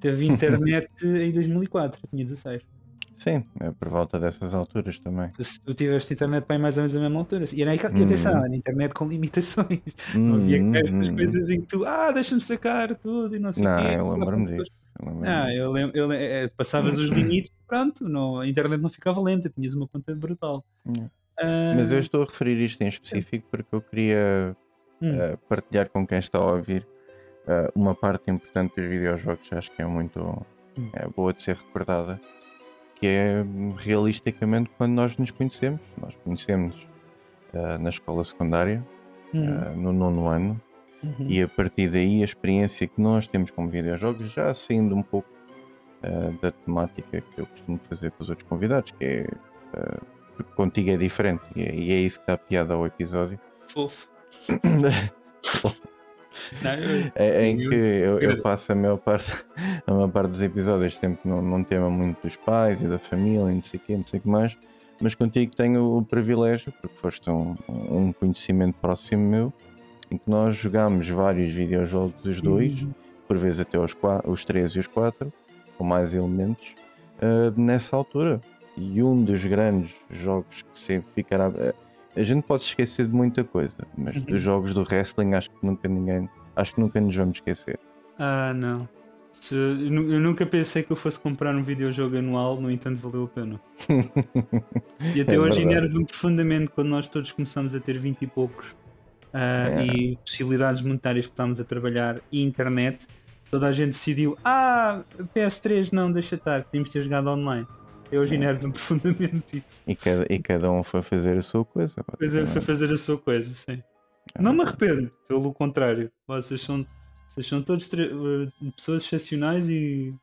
Teve internet em 2004. Eu tinha 16. Sim, é por volta dessas alturas também. Tu, tu tiveste internet para aí mais ou menos a mesma altura. E, era, e atenção, Uhum. era internet com limitações. Não havia Hum, estas coisas em que tu. Ah, deixa-me sacar tudo e não sei o Não, quê. eu lembro-me disso. eu Não, disso. eu lembro, eu eh, passavas os limites, pronto, não, a internet não ficava lenta, tinhas uma conta brutal. Ah, Mas eu estou a referir isto em específico porque eu queria eh, partilhar com quem está a ouvir eh, uma parte importante dos videojogos, acho que é muito Hum. é, boa de ser recordada, que é hum, realisticamente quando nós nos conhecemos. Nós conhecemos eh, na escola secundária, hum, eh, no nono ano, uhum. e a partir daí a experiência que nós temos com videojogos, já saindo um pouco eh, da temática que eu costumo fazer com os outros convidados, que é porque contigo é diferente, e é, e é isso que dá piada ao episódio. Fofo. Eu- É, em que eu, eu passo a maior parte, a maior parte dos episódios sempre num, num tema muito dos pais e da família e não sei o quê, não sei o que mais, mas contigo tenho o privilégio, porque foste um, um conhecimento próximo meu, em que nós jogámos vários videojogos dos dois, Uhum. por vezes até os, os três e os quatro, com mais elementos, ah, nessa altura. E um dos grandes jogos que sempre ficará. A gente pode esquecer de muita coisa, mas Uhum. dos jogos do wrestling acho que nunca ninguém. Acho que nunca nos vamos esquecer. Ah, não. Se- eu eu nunca pensei que eu fosse comprar um videojogo anual, no entanto valeu a pena. E até É hoje enerva-me profundamente quando nós todos começamos a ter 20 e poucos ah, É. e possibilidades monetárias que estamos a trabalhar e internet. Toda a gente decidiu, ah, PS3 não, deixa estar, podíamos ter jogado online. Hoje enerva-me profundamente isso. E cada, e cada um foi fazer a sua coisa. Pois é, foi fazer a sua coisa, sim. Não me arrependo, pelo contrário. Vocês são, vocês são todos eh, pessoas excepcionais e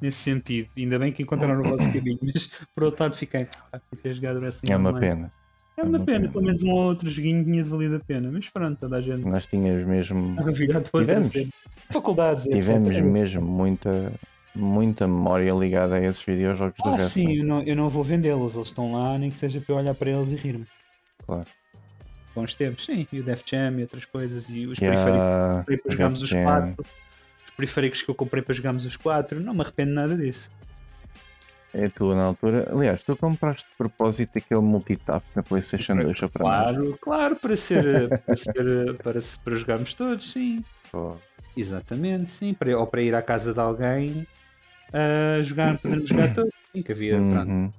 nesse sentido. Ainda bem que encontraram o vosso caminho, mas por outro lado fiquei. Ah, ter jogado Wrestling É uma Online." pena. É uma uma pena, pena. pelo menos um ou outro joguinho tinha valido a pena. Mas pronto, toda a gente Nós tínhamos mesmo, virado para Tivemos. Faculdades, etc. tivemos mesmo muita, muita memória ligada a esses videojogos do Ah, sim, eu não, eu não vou vendê-los. Eles estão lá, nem que seja para eu olhar para eles e rir-me. Claro. Bons tempos, sim. E o Def Jam e outras coisas. E os E periféricos. há- comprei para jogarmos os quatro. Os periféricos que eu comprei para jogarmos os quatro. Não me arrependo nada disso. É tu na altura. Aliás, tu compraste de propósito aquele multitap na PlayStation 2 só para. Claro, claro, para ser, para, ser para, se- para jogarmos todos, sim. Pô, Exatamente, sim. Para, ou para ir à casa de alguém a jogar, podermos jogar todos. Sim, que havia, pronto, uhum.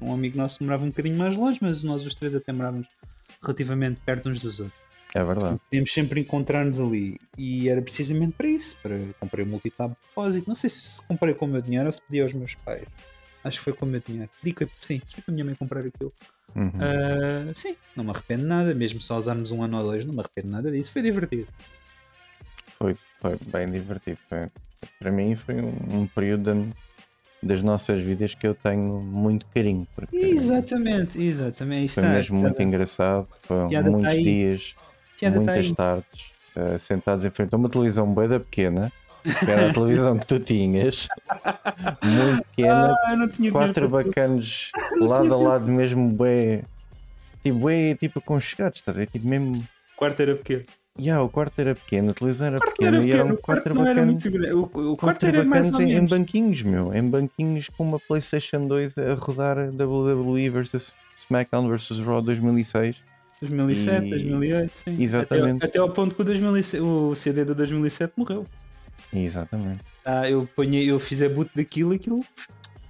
um amigo nosso morava um bocadinho mais longe, mas nós os três até morávamos relativamente perto uns dos outros. É verdade. Podíamos sempre encontrar-nos ali e era precisamente para isso. Para comprei o multitab de propósito. Não sei se comprei com o meu dinheiro ou se pedi aos meus pais. Acho que foi com o meu dinheiro. Pedi que, sim, para a minha mãe comprar aquilo. Uhum. Ah, sim, não me arrependo nada, mesmo só usarmos um ano ou dois, não me arrependo nada disso. Foi divertido. Foi, foi bem divertido. Foi- para mim foi um, um período da- das nossas vidas que eu tenho muito carinho. Porque Exatamente, exatamente. Foi mesmo muito engraçado. Foram piada muitos tá dias, tá muitas aí. tardes, eh, sentados em frente a uma televisão bem da pequena. Que era a televisão que tu tinhas, muito pequena, Ah, quatro bacanos lado a lado, mesmo bem, tipo, bem, tipo aconchegados, estás a ver? Tipo, mesmo. O quarto era pequeno. Yeah, o quarto era pequeno, a televisão era O quarto pequena era e pequeno, eram o quarto não era muito grande. O, o quarto era mais ou em, em menos. banquinhos, meu, em banquinhos com uma PlayStation 2 a rodar WWE vs SmackDown vs Raw 2006. 2007, E- 2008, sim. Exatamente. Até, até ao ponto que o, 2007, o CD do 2007 morreu. Exatamente. Ah, eu, ponhei, eu fiz a boot daquilo aquilo.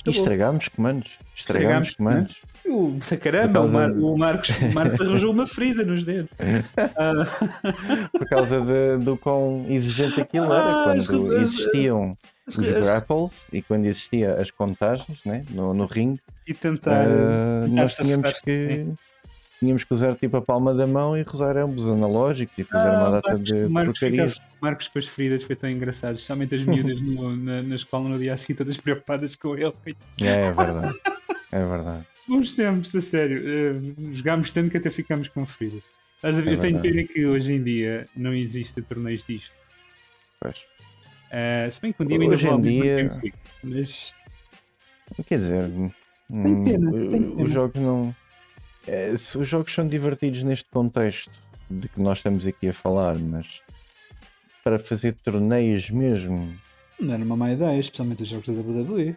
E estragámos comandos. Estragámos Estragámos comandos. O, caramba, o, Mar, o Marcos, o Marcos arranjou uma ferida nos dedos. Ah, Por causa de- do quão exigente aquilo Ah, era. as Quando re- existiam os as- grapples e quando existia as contagens né, no, no ringue, e tentar. tentar nós tínhamos que. Tínhamos que usar tipo a palma da mão e usar ambos analógicos e fazer uma Ah, data Marcos, de Marcos, porcarias. ficava- Marcos com as feridas foi tão engraçado, especialmente as miúdas no- na, na escola no dia assim, todas preocupadas com ele. É, é verdade. É verdade. Bons tempos, a sério. eh, jogámos tanto que até ficámos com a ver? É eu tenho pena que hoje em dia não exista torneios disto. Pois. Eh, se bem que um dia ainda Hoje ao em dia- Week, mas Quer dizer, hum, pena, tenho pena. os jogos não. é, se os jogos são divertidos neste contexto de que nós estamos aqui a falar, mas para fazer torneios mesmo, não era uma má ideia, especialmente os jogos da WWE.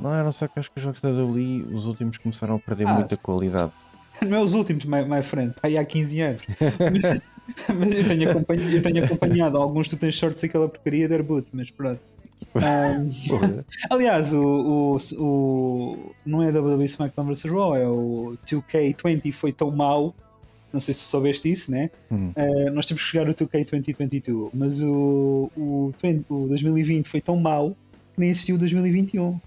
Não era só que acho que os jogos da WWE, os últimos começaram a perder Ah, muita qualidade. Não é os últimos, my, my friend, aí há 15 anos. mas, mas eu, tenho acompanhado, eu tenho acompanhado alguns, tu tens sorte aquela porcaria de Airboot, mas pronto. Porra. aliás, o, o, o- não é WWE SmackDown vs Raw, é o 2K20 foi tão mau. Não sei se soubeste isso, né? Hum. Uh, nós temos que jogar o 2K 2022, mas o, o, 20 o 2020 foi tão mau que nem existiu o 2021.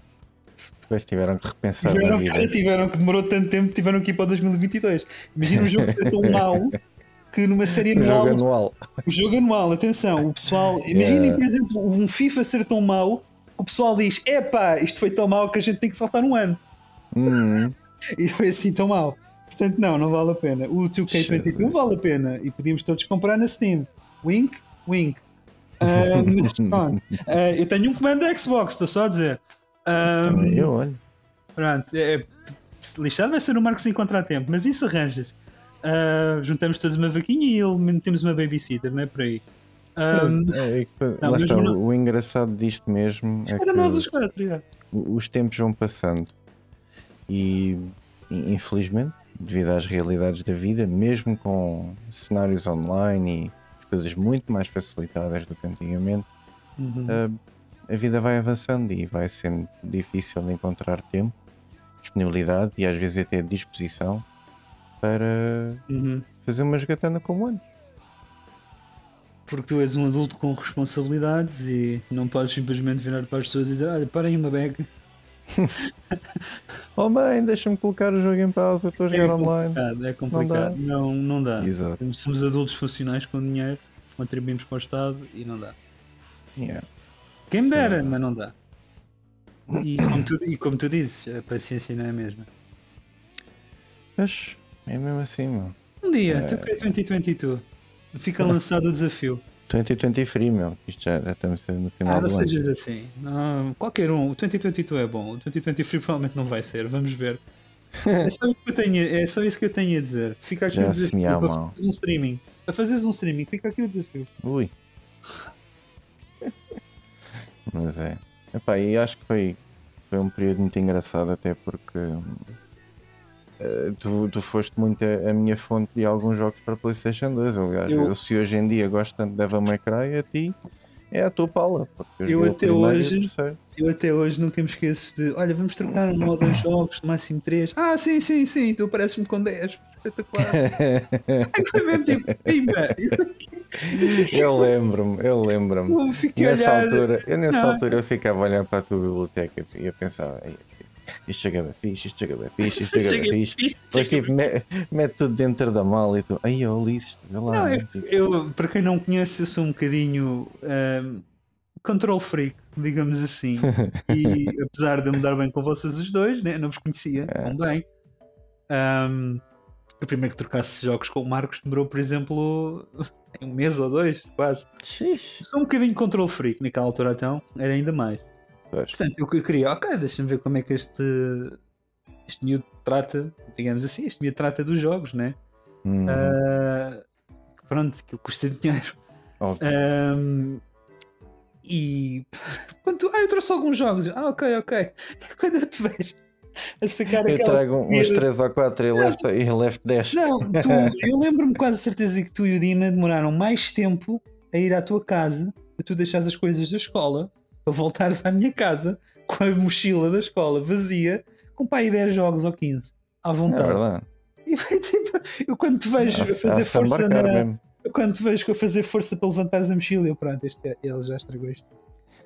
Depois tiveram que repensar na Tiveram vida. que, tiveram que demorou tanto tempo, tiveram que ir para o 2022. Imagina um jogo ser tão mau que numa série anual, jogo anual. o jogo anual, atenção, o pessoal, imaginem Yeah. por exemplo um FIFA ser tão mau, o pessoal diz: epá, isto foi tão mau que a gente tem que saltar um ano. Hum, E foi assim tão mau. Portanto, não, não vale a pena. O 2K22 vale a pena e podíamos todos comprar na Steam. Wink, wink. Ah, mas pronto. Ah, eu tenho um comando da Xbox, estou só a dizer. Ah, também eu olho. pronto, é, se lixado vai ser o Marcos encontrar tempo, mas isso arranja-se. Ah, juntamos todos uma vaquinha e ele temos uma babysitter, não é por aí. Ah, É, é não, está, não- o engraçado disto mesmo é era que nós os quatro, os tempos vão passando e infelizmente, devido às realidades da vida, mesmo com cenários online e coisas muito mais facilitadas do que antigamente, Uhum. ah, a vida vai avançando e vai sendo difícil de encontrar tempo, disponibilidade e às vezes até disposição para Uhum. fazer uma jogatana como antes. Porque tu és um adulto com responsabilidades e não podes simplesmente virar para as pessoas e dizer: Olha, parem uma bag. Oh mãe, deixa-me colocar o jogo em pausa, estou a É jogar online. complicado, é complicado. Não, não dá. Exato. Somos adultos funcionais com dinheiro, contribuímos para o Estado e não dá. Yeah. Quem me dera, mas não dá. E como, tu, e como tu dizes, a paciência não é a mesma. Mas é mesmo assim, meu. Um dia, É. até que é 2022, fica lançado o desafio. 2023, meu. Isto já, já estamos no final Ah, do ano. sejas assim. Não, qualquer um. O 2022 é bom. O 2023 provavelmente não vai ser. Vamos ver. É só isso que eu tenho, é só isso que eu tenho a dizer. Fica aqui Já o desafio para fazeres um streaming. Para fazeres um streaming, fica aqui o desafio. Ui. Mas é. Epá, e acho que foi, foi um período muito engraçado até porque eh, tu, tu foste muito a, a minha fonte de alguns jogos para Playstation 2. Aliás, Eu- eu, se hoje em dia gosto tanto de Devil May Cry, a ti é a tua. Porque Eu até hoje-. Eu até hoje nunca me esqueço de. Olha, vamos trocar um ou dois jogos, no máximo três. Ah, sim, sim, sim, tu pareces-me com 10. Espetacular. Foi mesmo tipo, pimba. eu lembro-me, eu lembro-me. Nessa olhar. altura, eu nessa Não. altura eu ficava a olhar para a tua biblioteca e eu pensava, "Ei, isto chegava fixe, isto chegava fixe, isto chegava fixe. Depois tipo, me- mete tudo dentro da mala e tu, aí eu Ulisses, vê lá. Não, eu, Tipo, eu, para quem não conhece, eu sou um bocadinho ahm, control freak, digamos assim. E apesar de eu me dar bem com vocês os dois, né? não vos conhecia É. tão bem. ahm, o primeiro que trocasse jogos com o Marcos demorou, por exemplo, um mês ou dois, quase. Xixe. Sou um bocadinho control freak naquela altura, então, era ainda mais. Pois. Portanto, eu eu queria, ok, deixa-me ver como é que este, este miúdo trata, digamos assim, este miúdo trata dos jogos, né? Hum, que pronto, aquilo custa dinheiro. Ahm, e quando ah, eu trouxe alguns jogos, Eu, ah, ok, ok. Quando eu te vejo a sacar eu aquela. trago uns comida- 3 ou 4 e left, e left 10. Não, tu, eu lembro-me quase certeza que tu e o Dima demoraram mais tempo a ir à tua casa para tu deixares as coisas da escola para voltares à minha casa com a mochila da escola vazia com pai 10 jogos ou 15 à É vontade. verdade. e foi tipo, eu quando te vejo a fazer força na, mesmo. Eu quando te vejo eu fazer força para levantares a mochila, eu pronto, este, é- ele já estragou isto.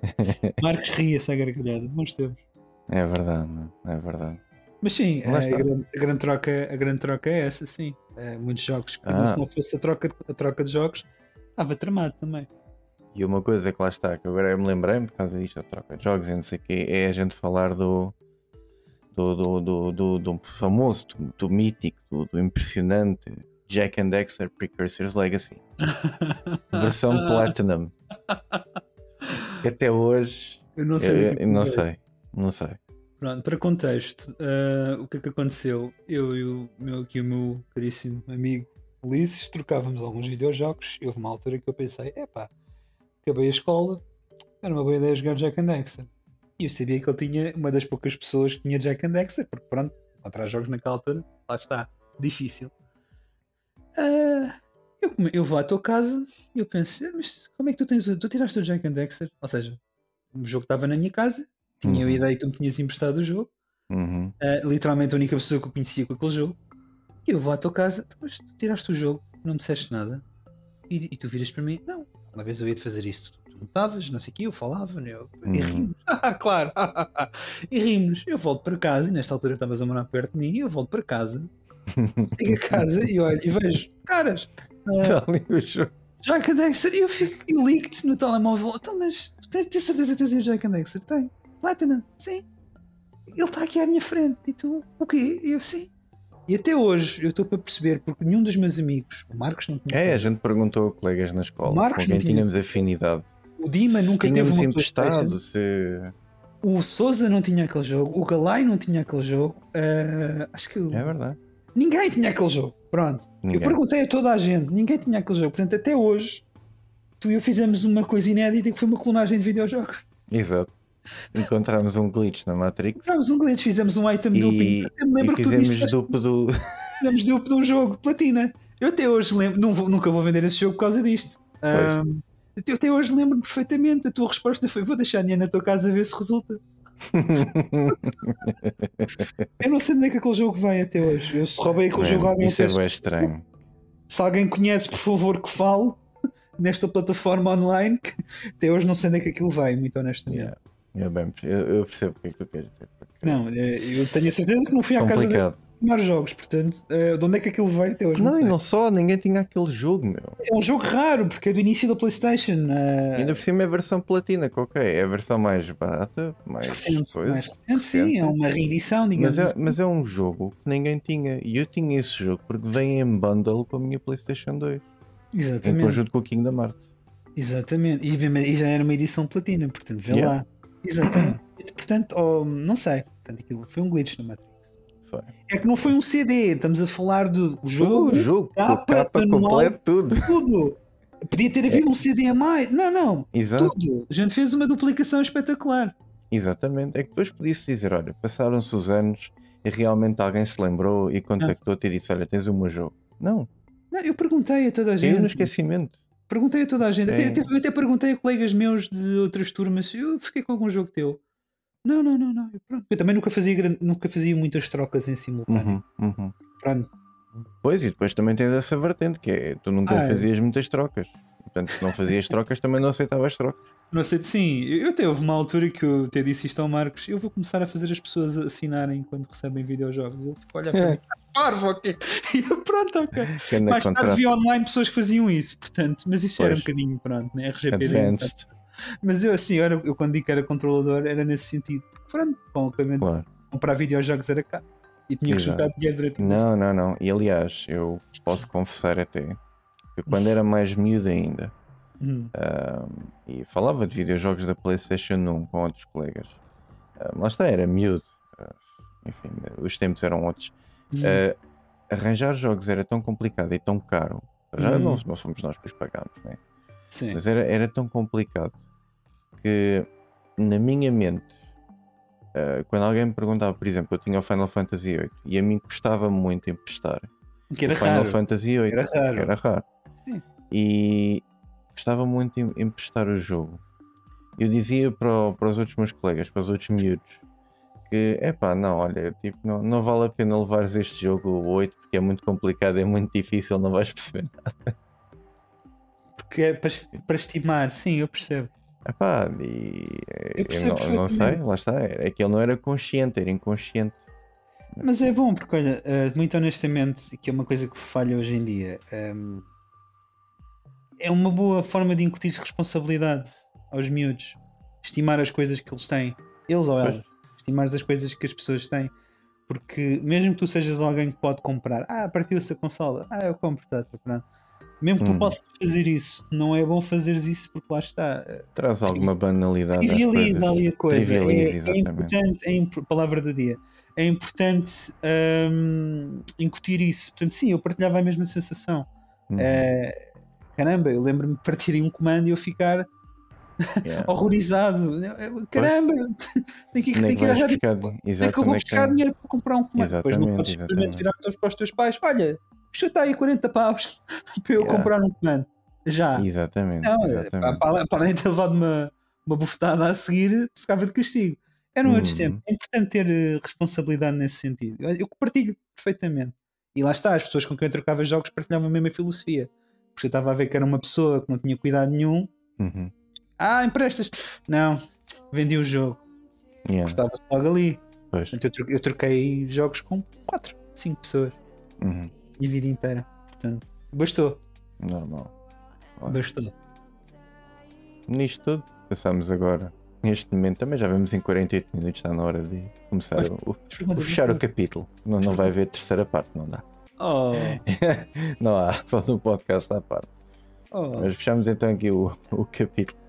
Marcos ria-se à gargalhada, bons tempos. É verdade, é verdade. Mas sim, Lá a está. grande, a grande troca, a grande troca é essa, sim. É, muitos jogos. Ah. Se não fosse a troca, a troca de jogos, estava tramado também. E uma coisa que lá está, que agora eu me lembrei por causa disto, a troca de jogos e não sei o quê, é a gente falar do do, do, do, do, do famoso, do, do mítico, do, do impressionante Jack and Dexter Precursors Legacy. Versão Platinum. Que até hoje Eu não sei. eu- eu não dizer. sei. Não sei. Pronto, para contexto, ah, o que é que aconteceu? Eu e o meu, aqui o meu caríssimo amigo Ulisses trocávamos alguns videojogos e houve uma altura que eu pensei, epá, acabei a escola, era uma boa ideia jogar Jack and Dexter. E eu sabia que ele tinha uma das poucas pessoas que tinha Jack and Dexter, porque pronto, encontrar jogos naquela altura, lá está, difícil. Ah, eu, eu vou à tua casa e eu penso, "Ah, mas como é que tu tens o, tu tiraste o Jack and Dexter? Ou seja, o jogo estava na minha casa, tinha a Uhum. ideia que tu me tinhas emprestado o jogo, Uhum. Uh, literalmente a única pessoa que eu conhecia com aquele jogo. E eu vou à tua casa, "Então, mas tu tiraste o jogo, não me disseste nada. E, e tu viras para mim, não, uma vez eu ia-te fazer isso, tu, tu não estavas, não sei o que, eu falava, né? eu, e Uhum. rimos, ah, claro, e rimos. Eu volto para casa, e nesta altura estavas a morar perto de mim, e eu volto para casa, chego a casa e olho e vejo, caras, Está ali o jogo. Jack and Dexter, e eu fico, eu ligo-te no telemóvel, então, mas tu tens, tens certeza que tens o Jack and Dexter? Tenho. Platinum, sim. Ele está aqui à minha frente. E tu, o quê? E eu, sim. E até hoje eu estou para perceber, porque nenhum dos meus amigos, o Marcos não tinha, É, a gente perguntou a colegas na escola Marcos com quem tinha- tínhamos afinidade. o Dima nunca teve Tínhamos uma Playstation, emprestado se. o Souza não tinha aquele jogo, o Galay não tinha aquele jogo, ah, acho que É verdade. ninguém tinha aquele jogo. Pronto. Ninguém. Eu perguntei a toda a gente, ninguém tinha aquele jogo. Portanto, até hoje, tu e eu fizemos uma coisa inédita que foi uma clonagem de videojogos. Exato. Encontramos um glitch na Matrix Fizemos um glitch, fizemos um item e, duping. Até me lembro e que tu disseste duplo do. fizemos dupe de um jogo de platina. Eu até hoje lembro, não vou- nunca vou vender esse jogo por causa disto. Ahm, Eu até hoje lembro-me perfeitamente. A tua resposta foi: vou deixar dinheiro na tua casa a ver se resulta. eu não sei onde é que aquele jogo vai até hoje. Eu se roubei aquele jogo alguém Isso é bem estranho. Se alguém conhece, por favor, que fale nesta plataforma online, que até hoje não sei onde é que aquilo vai, muito honestamente. Yeah. Eu, bem, eu, eu percebo o que é que tu queres dizer. Não, é, eu tenho a certeza que não fui à casa de tomar jogos, portanto, uh, de onde é que aquilo vai até hoje? Não, não, e não só, ninguém tinha aquele jogo, meu. É um jogo raro, porque é do início da PlayStation. Uh... Ainda por cima é a versão platina, que ok, é a versão mais barata, mais recente, coisa, mais recente, sim, é uma reedição, digamos mas é, assim. mas é um jogo que ninguém tinha, e eu tinha esse jogo porque vem em bundle com a minha PlayStation 2. Exatamente. Em conjunto com o Kingdom Hearts. Exatamente, e, e já era uma edição platina, portanto, vê yeah. lá. Exatamente. portanto, oh, não sei, portanto, aquilo foi um glitch no Matrix. Foi. É que não foi um CD, estamos a falar do jogo, o jogo capa, capa manual, completo, tudo. tudo. Podia ter havido é. um CD a mais. Não, não. Exato. Tudo. A gente fez uma duplicação espetacular. Exatamente. É que depois podia-se dizer: olha, passaram-se os anos e realmente alguém se lembrou e contactou-te e disse: olha, tens o meu jogo. Não. Não, eu perguntei a toda a gente. Eu no esquecimento. Perguntei a toda a gente. É. Até, até, eu até perguntei a colegas meus de outras turmas: eu fiquei com algum jogo teu. Não, não, não, não. Eu, eu também nunca fazia, nunca fazia muitas trocas em simultâneo. Uhum, uhum. Pronto. Pois, e depois também tens essa vertente, que é tu nunca ah, fazias é. muitas trocas. Portanto, se não fazias trocas, também não aceitavas trocas. Não aceito, sim. Eu até houve uma altura que eu até disse isto ao Marcos: eu vou começar a fazer as pessoas assinarem quando recebem videojogos. Ele ficou a olhar para mim, parvo, ok. E eu, pronto, ok. Mais tarde vi online pessoas que faziam isso, portanto, mas isso pois. era um bocadinho, pronto, né? RGPD. Mas eu assim, eu, eu quando digo que era controlador era nesse sentido. Porque pronto, obviamente, claro. comprar videojogos era caro. E tinha que juntar dinheiro durante Não, não, não. E aliás, eu posso confessar até quando era mais miúdo ainda uhum. e falava de videojogos da PlayStation 1 com outros colegas, uh, lá está, era miúdo. Uh, enfim, os tempos eram outros. Uh, arranjar jogos era tão complicado e tão caro. Já uhum. não, não fomos nós que os pagámos, né? Sim. mas era, era tão complicado que na minha mente, uh, quando alguém me perguntava, por exemplo, eu tinha o Final Fantasy VIII e a mim custava muito emprestar que era o Final raro. Fantasy VIII, era raro, era raro. E custava muito em emprestar o jogo. Eu dizia para, para os outros meus colegas, para os outros miúdos, que é pá, não, olha, tipo, não, não vale a pena levares este jogo o 8 porque é muito complicado, é muito difícil, não vais perceber nada. Porque é para, para estimar, sim, eu percebo. Epá, e eu, eu não, não, sei, lá está. É que ele não era consciente, era inconsciente. Mas é bom, porque olha, uh, muito honestamente, que é uma coisa que falha hoje em dia, um, ehm, é uma boa forma de incutir responsabilidade aos miúdos. Estimar as coisas que eles têm, eles ou elas. Estimar as coisas que as pessoas têm. Porque mesmo que tu sejas alguém que pode comprar, ah, partiu-se a consola, ah, eu compro, tá, tá pronto mesmo que hum. tu possas fazer isso, não é bom fazeres isso porque lá está. Traz alguma banalidade. Trivializa ali a coisa. É, é, importante, é imp palavra do dia. É importante um, incutir isso. Portanto, sim, eu partilhava a mesma sensação. Hum. É, caramba, eu lembro-me de partirem um comando e eu ficar yeah. horrorizado. Caramba, tem que, tem que ir à rádio. Tem que eu vou buscar dinheiro para comprar um comando. Depois não podes simplesmente virar para os teus pais. Olha, chuta aí 40 paus para eu yeah. comprar um comando. Já. Exatamente. Não, exatamente. Para, para além de ter levado uma, uma bufetada a seguir, ficava de castigo. Era um outro uhum. tempo. É importante ter eh, responsabilidade nesse sentido. Eu partilho perfeitamente. E lá está, as pessoas com quem eu trocava jogos partilhavam a mesma filosofia. Porque eu estava a ver que era uma pessoa que não tinha cuidado nenhum. Uhum. Ah, emprestas? Não, vendi o jogo. Yeah. Cortava-se logo ali. Pois. Então eu troquei jogos com 4, 5 pessoas. Uhum e vida inteira. Portanto, bastou. Normal. Olha. Bastou. Nisto tudo, passamos agora. Neste momento também já vemos em 48 minutos, está na hora de começar Mas, o, o, fechar o capítulo. Não, não vai haver terceira parte, não dá. Oh. não há, só no podcast à parte. Oh. Mas fechamos então aqui o, o capítulo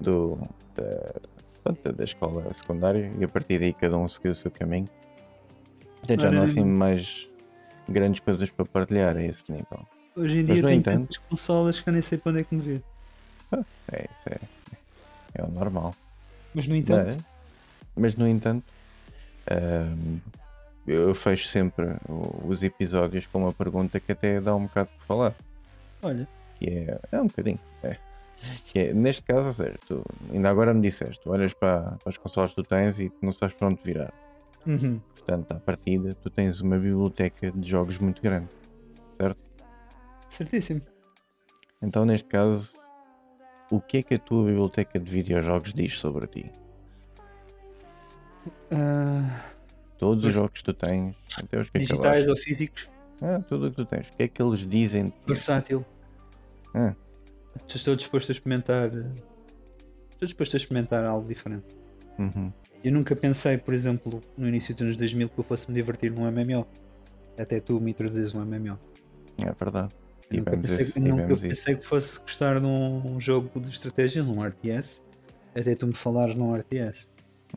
do, da, da escola secundária e a partir daí cada um seguiu o seu caminho. Até já não assim mais grandes coisas para partilhar a esse nível. Hoje em dia tem entanto... tantas consolas que eu nem sei para onde é que me ver. Ah, é, isso é, é o normal. Mas no entanto. Mas, mas no entanto, um, eu fecho sempre os episódios com uma pergunta que até dá um bocado para falar. Olha. Que é, é um bocadinho. É. Que é, neste caso, ou seja, tu ainda agora me disseste, tu olhas para, para as consolas que tu tens e tu não sabes para onde virar. Uhum. Portanto, à partida, tu tens uma biblioteca de jogos muito grande, certo? Certíssimo. Então, neste caso, o que é que a tua biblioteca de videojogos diz sobre ti? Ah, Todos os jogos que tu tens, até os que digitais acabaste. ou físicos, Ah, tudo o que tu tens. O que é que eles dizem versátil. Ah, Estou disposto a experimentar. eh, Estou disposto a experimentar algo diferente. uhum. Eu nunca pensei, por exemplo, no início dos anos 2000 que eu fosse me divertir num MMO. Até tu me introduzes um MMO. É verdade. Eu nunca, pensei, eu nunca isso. pensei que fosse gostar de um jogo de estratégias, um RTS, até tu me falares num RTS.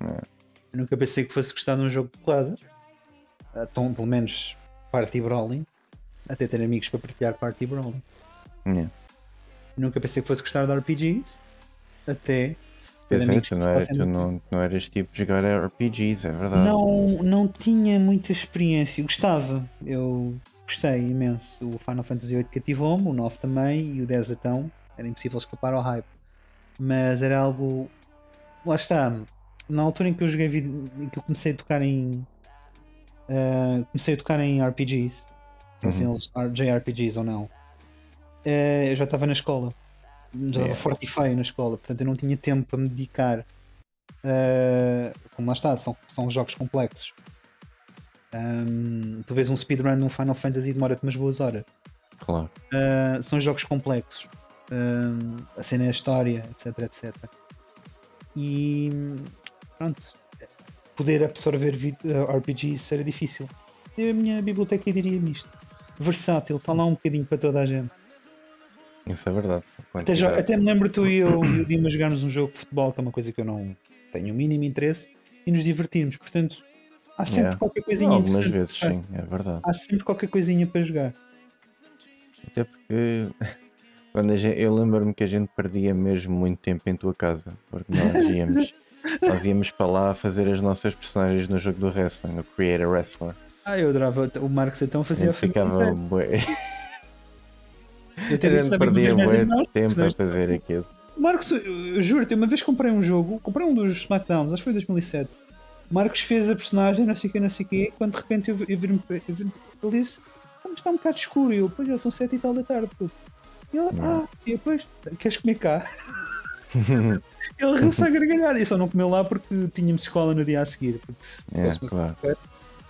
É. Eu nunca pensei que fosse gostar de um jogo de porrada, Ah, então, pelo menos party brawling, até ter amigos para partilhar party brawling. Eu nunca pensei que fosse gostar de RPGs, até Pois é, tu que não, fossem- tu não, não eras tipo de jogar RPGs, é verdade. Não, não tinha muita experiência. Gostava. Eu gostei imenso. O Final Fantasy VIII cativou-me, o 9 também e o 10 então. Era impossível escapar ao hype. Mas era algo. Lá está. Na altura em que eu joguei em que eu comecei a tocar em. ah, comecei a tocar em RPGs, fossem Uhum. eles JRPGs ou não. ah, eu já estava na escola. Já estava Yeah. forte e feio na escola, portanto eu não tinha tempo para me dedicar Uh, como lá está, são, são jogos complexos. Um, tu vês um speedrun num Final Fantasy e demora-te umas boas horas. Claro. Uh, são jogos complexos. Um, a cena é a história, etc, etc. E pronto, poder absorver uh, RPGs era difícil. E a minha biblioteca diria-me isto. Versátil, está lá um bocadinho para toda a gente. Isso é verdade. Até, já- até me lembro tu e eu e o Dima jogarmos um jogo de futebol, que é uma coisa que eu não tenho o mínimo interesse, e nos divertirmos. Portanto, há sempre Yeah. qualquer coisinha Algumas interessante. vezes, sim, é verdade. Há sempre qualquer coisinha para jogar. Até porque quando gente- eu lembro-me que a gente perdia mesmo muito tempo em tua casa, porque nós íamos, nós íamos para lá fazer as nossas personagens no jogo do wrestling, no Creator Wrestler. Ah, eu adorava. O Marcos então fazia a ficava bué- Eu a tenho isso gente também perdia meus irmãos. tempo a senão fazer aquilo. Marcos, juro-te, uma vez comprei um jogo, comprei um dos SmackDowns, acho que foi em 2007. Marcos fez a personagem, não sei o que, não sei o que, quando de repente eu, vi- eu vi-me ele disse: "Ah, está um bocado escuro. E eu, pois já são sete e tal da tarde. puto." E ele, ah, e depois, queres comer cá? ele riu-se a gargalhar. E só não comeu lá porque tínhamos escola no dia a seguir. Porque se É, fosse claro.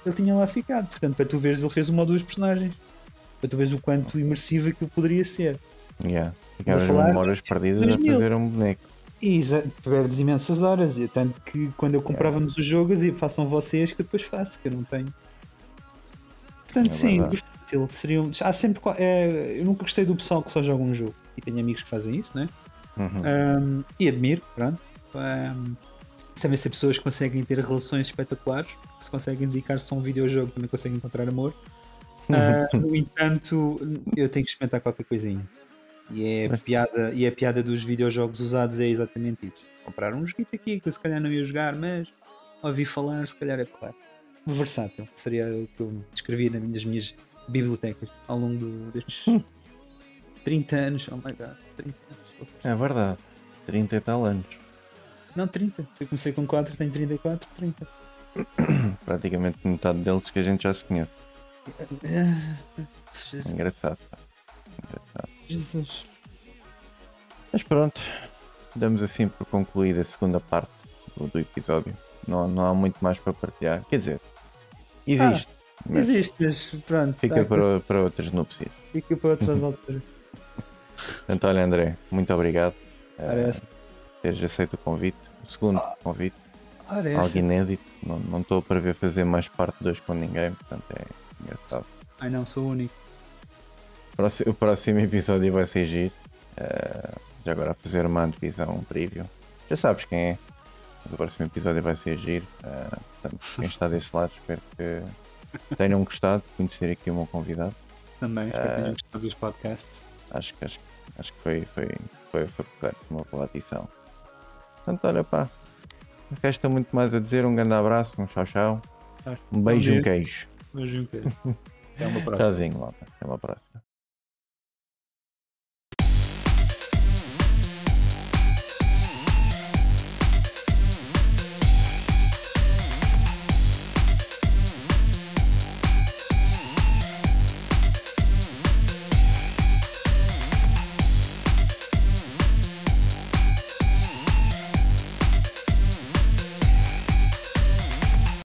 ele tinha lá ficado. Portanto, para tu veres, ele fez uma ou duas personagens. Para tu veres o quanto imersivo aquilo poderia ser. Yeah. Ficavas memórias perdidas a 2000. fazer um boneco. E perdes imensas horas. E tanto que quando eu comprávamos os jogos, e façam vocês que eu depois faço, que eu não tenho. Portanto, É sim, versátil. Seria um- há sempre, é, eu nunca gostei do pessoal que só joga um jogo. E tenho amigos que fazem isso, né? Uhum. Um, e admiro, pronto. Um, sabem ser pessoas que conseguem ter relações espetaculares, que se conseguem dedicar-se a um videojogo, também conseguem encontrar amor. Ah, no entanto, eu tenho que experimentar qualquer coisinha. E é, a piada, e a piada dos videojogos usados é exatamente isso. Comprar um joguito aqui que eu se calhar não ia jogar, mas ouvi falar, se calhar é claro. Versátil, seria o que eu descrevi nas minhas, minhas bibliotecas ao longo do- destes 30 anos. Oh my god, 30 anos. É verdade. 30 e tal anos. Não, 30. Se eu comecei com 4, tenho 34, 30. Praticamente metade deles que a gente já se conhece. Jesus. engraçado. Engraçado. Jesus. Mas pronto, damos assim por concluída a segunda parte do, do episódio. Não, não há muito mais para partilhar. Quer dizer, existe, mas Existe, mas pronto. fica tá, para, para outras núpcias. fica para outras alturas. Portanto, olha, André, muito obrigado essa. por teres aceito o convite. O segundo convite, Ora, algo inédito. Não estou para ver fazer mais parte 2 com ninguém, portanto é engraçado. Ai não, sou o único. O próximo episódio vai ser giro. Eh, já agora a fazer uma antevisão, um preview. Já sabes quem é. Mas o próximo episódio vai ser giro. Eh, portanto, quem está desse lado, espero que tenham gostado de conhecer aqui o meu convidado. Também, espero que Ah. tenham gostado dos podcasts. Acho que, acho, acho que foi, foi, foi, foi correto, uma boa adição. Portanto, olha pá. Não resta muito mais a dizer. Um grande abraço, um tchau tchau. Tá. Um beijo e um queijo. Beijo, Até uma próxima. Tchauzinho, malta. Até uma próxima.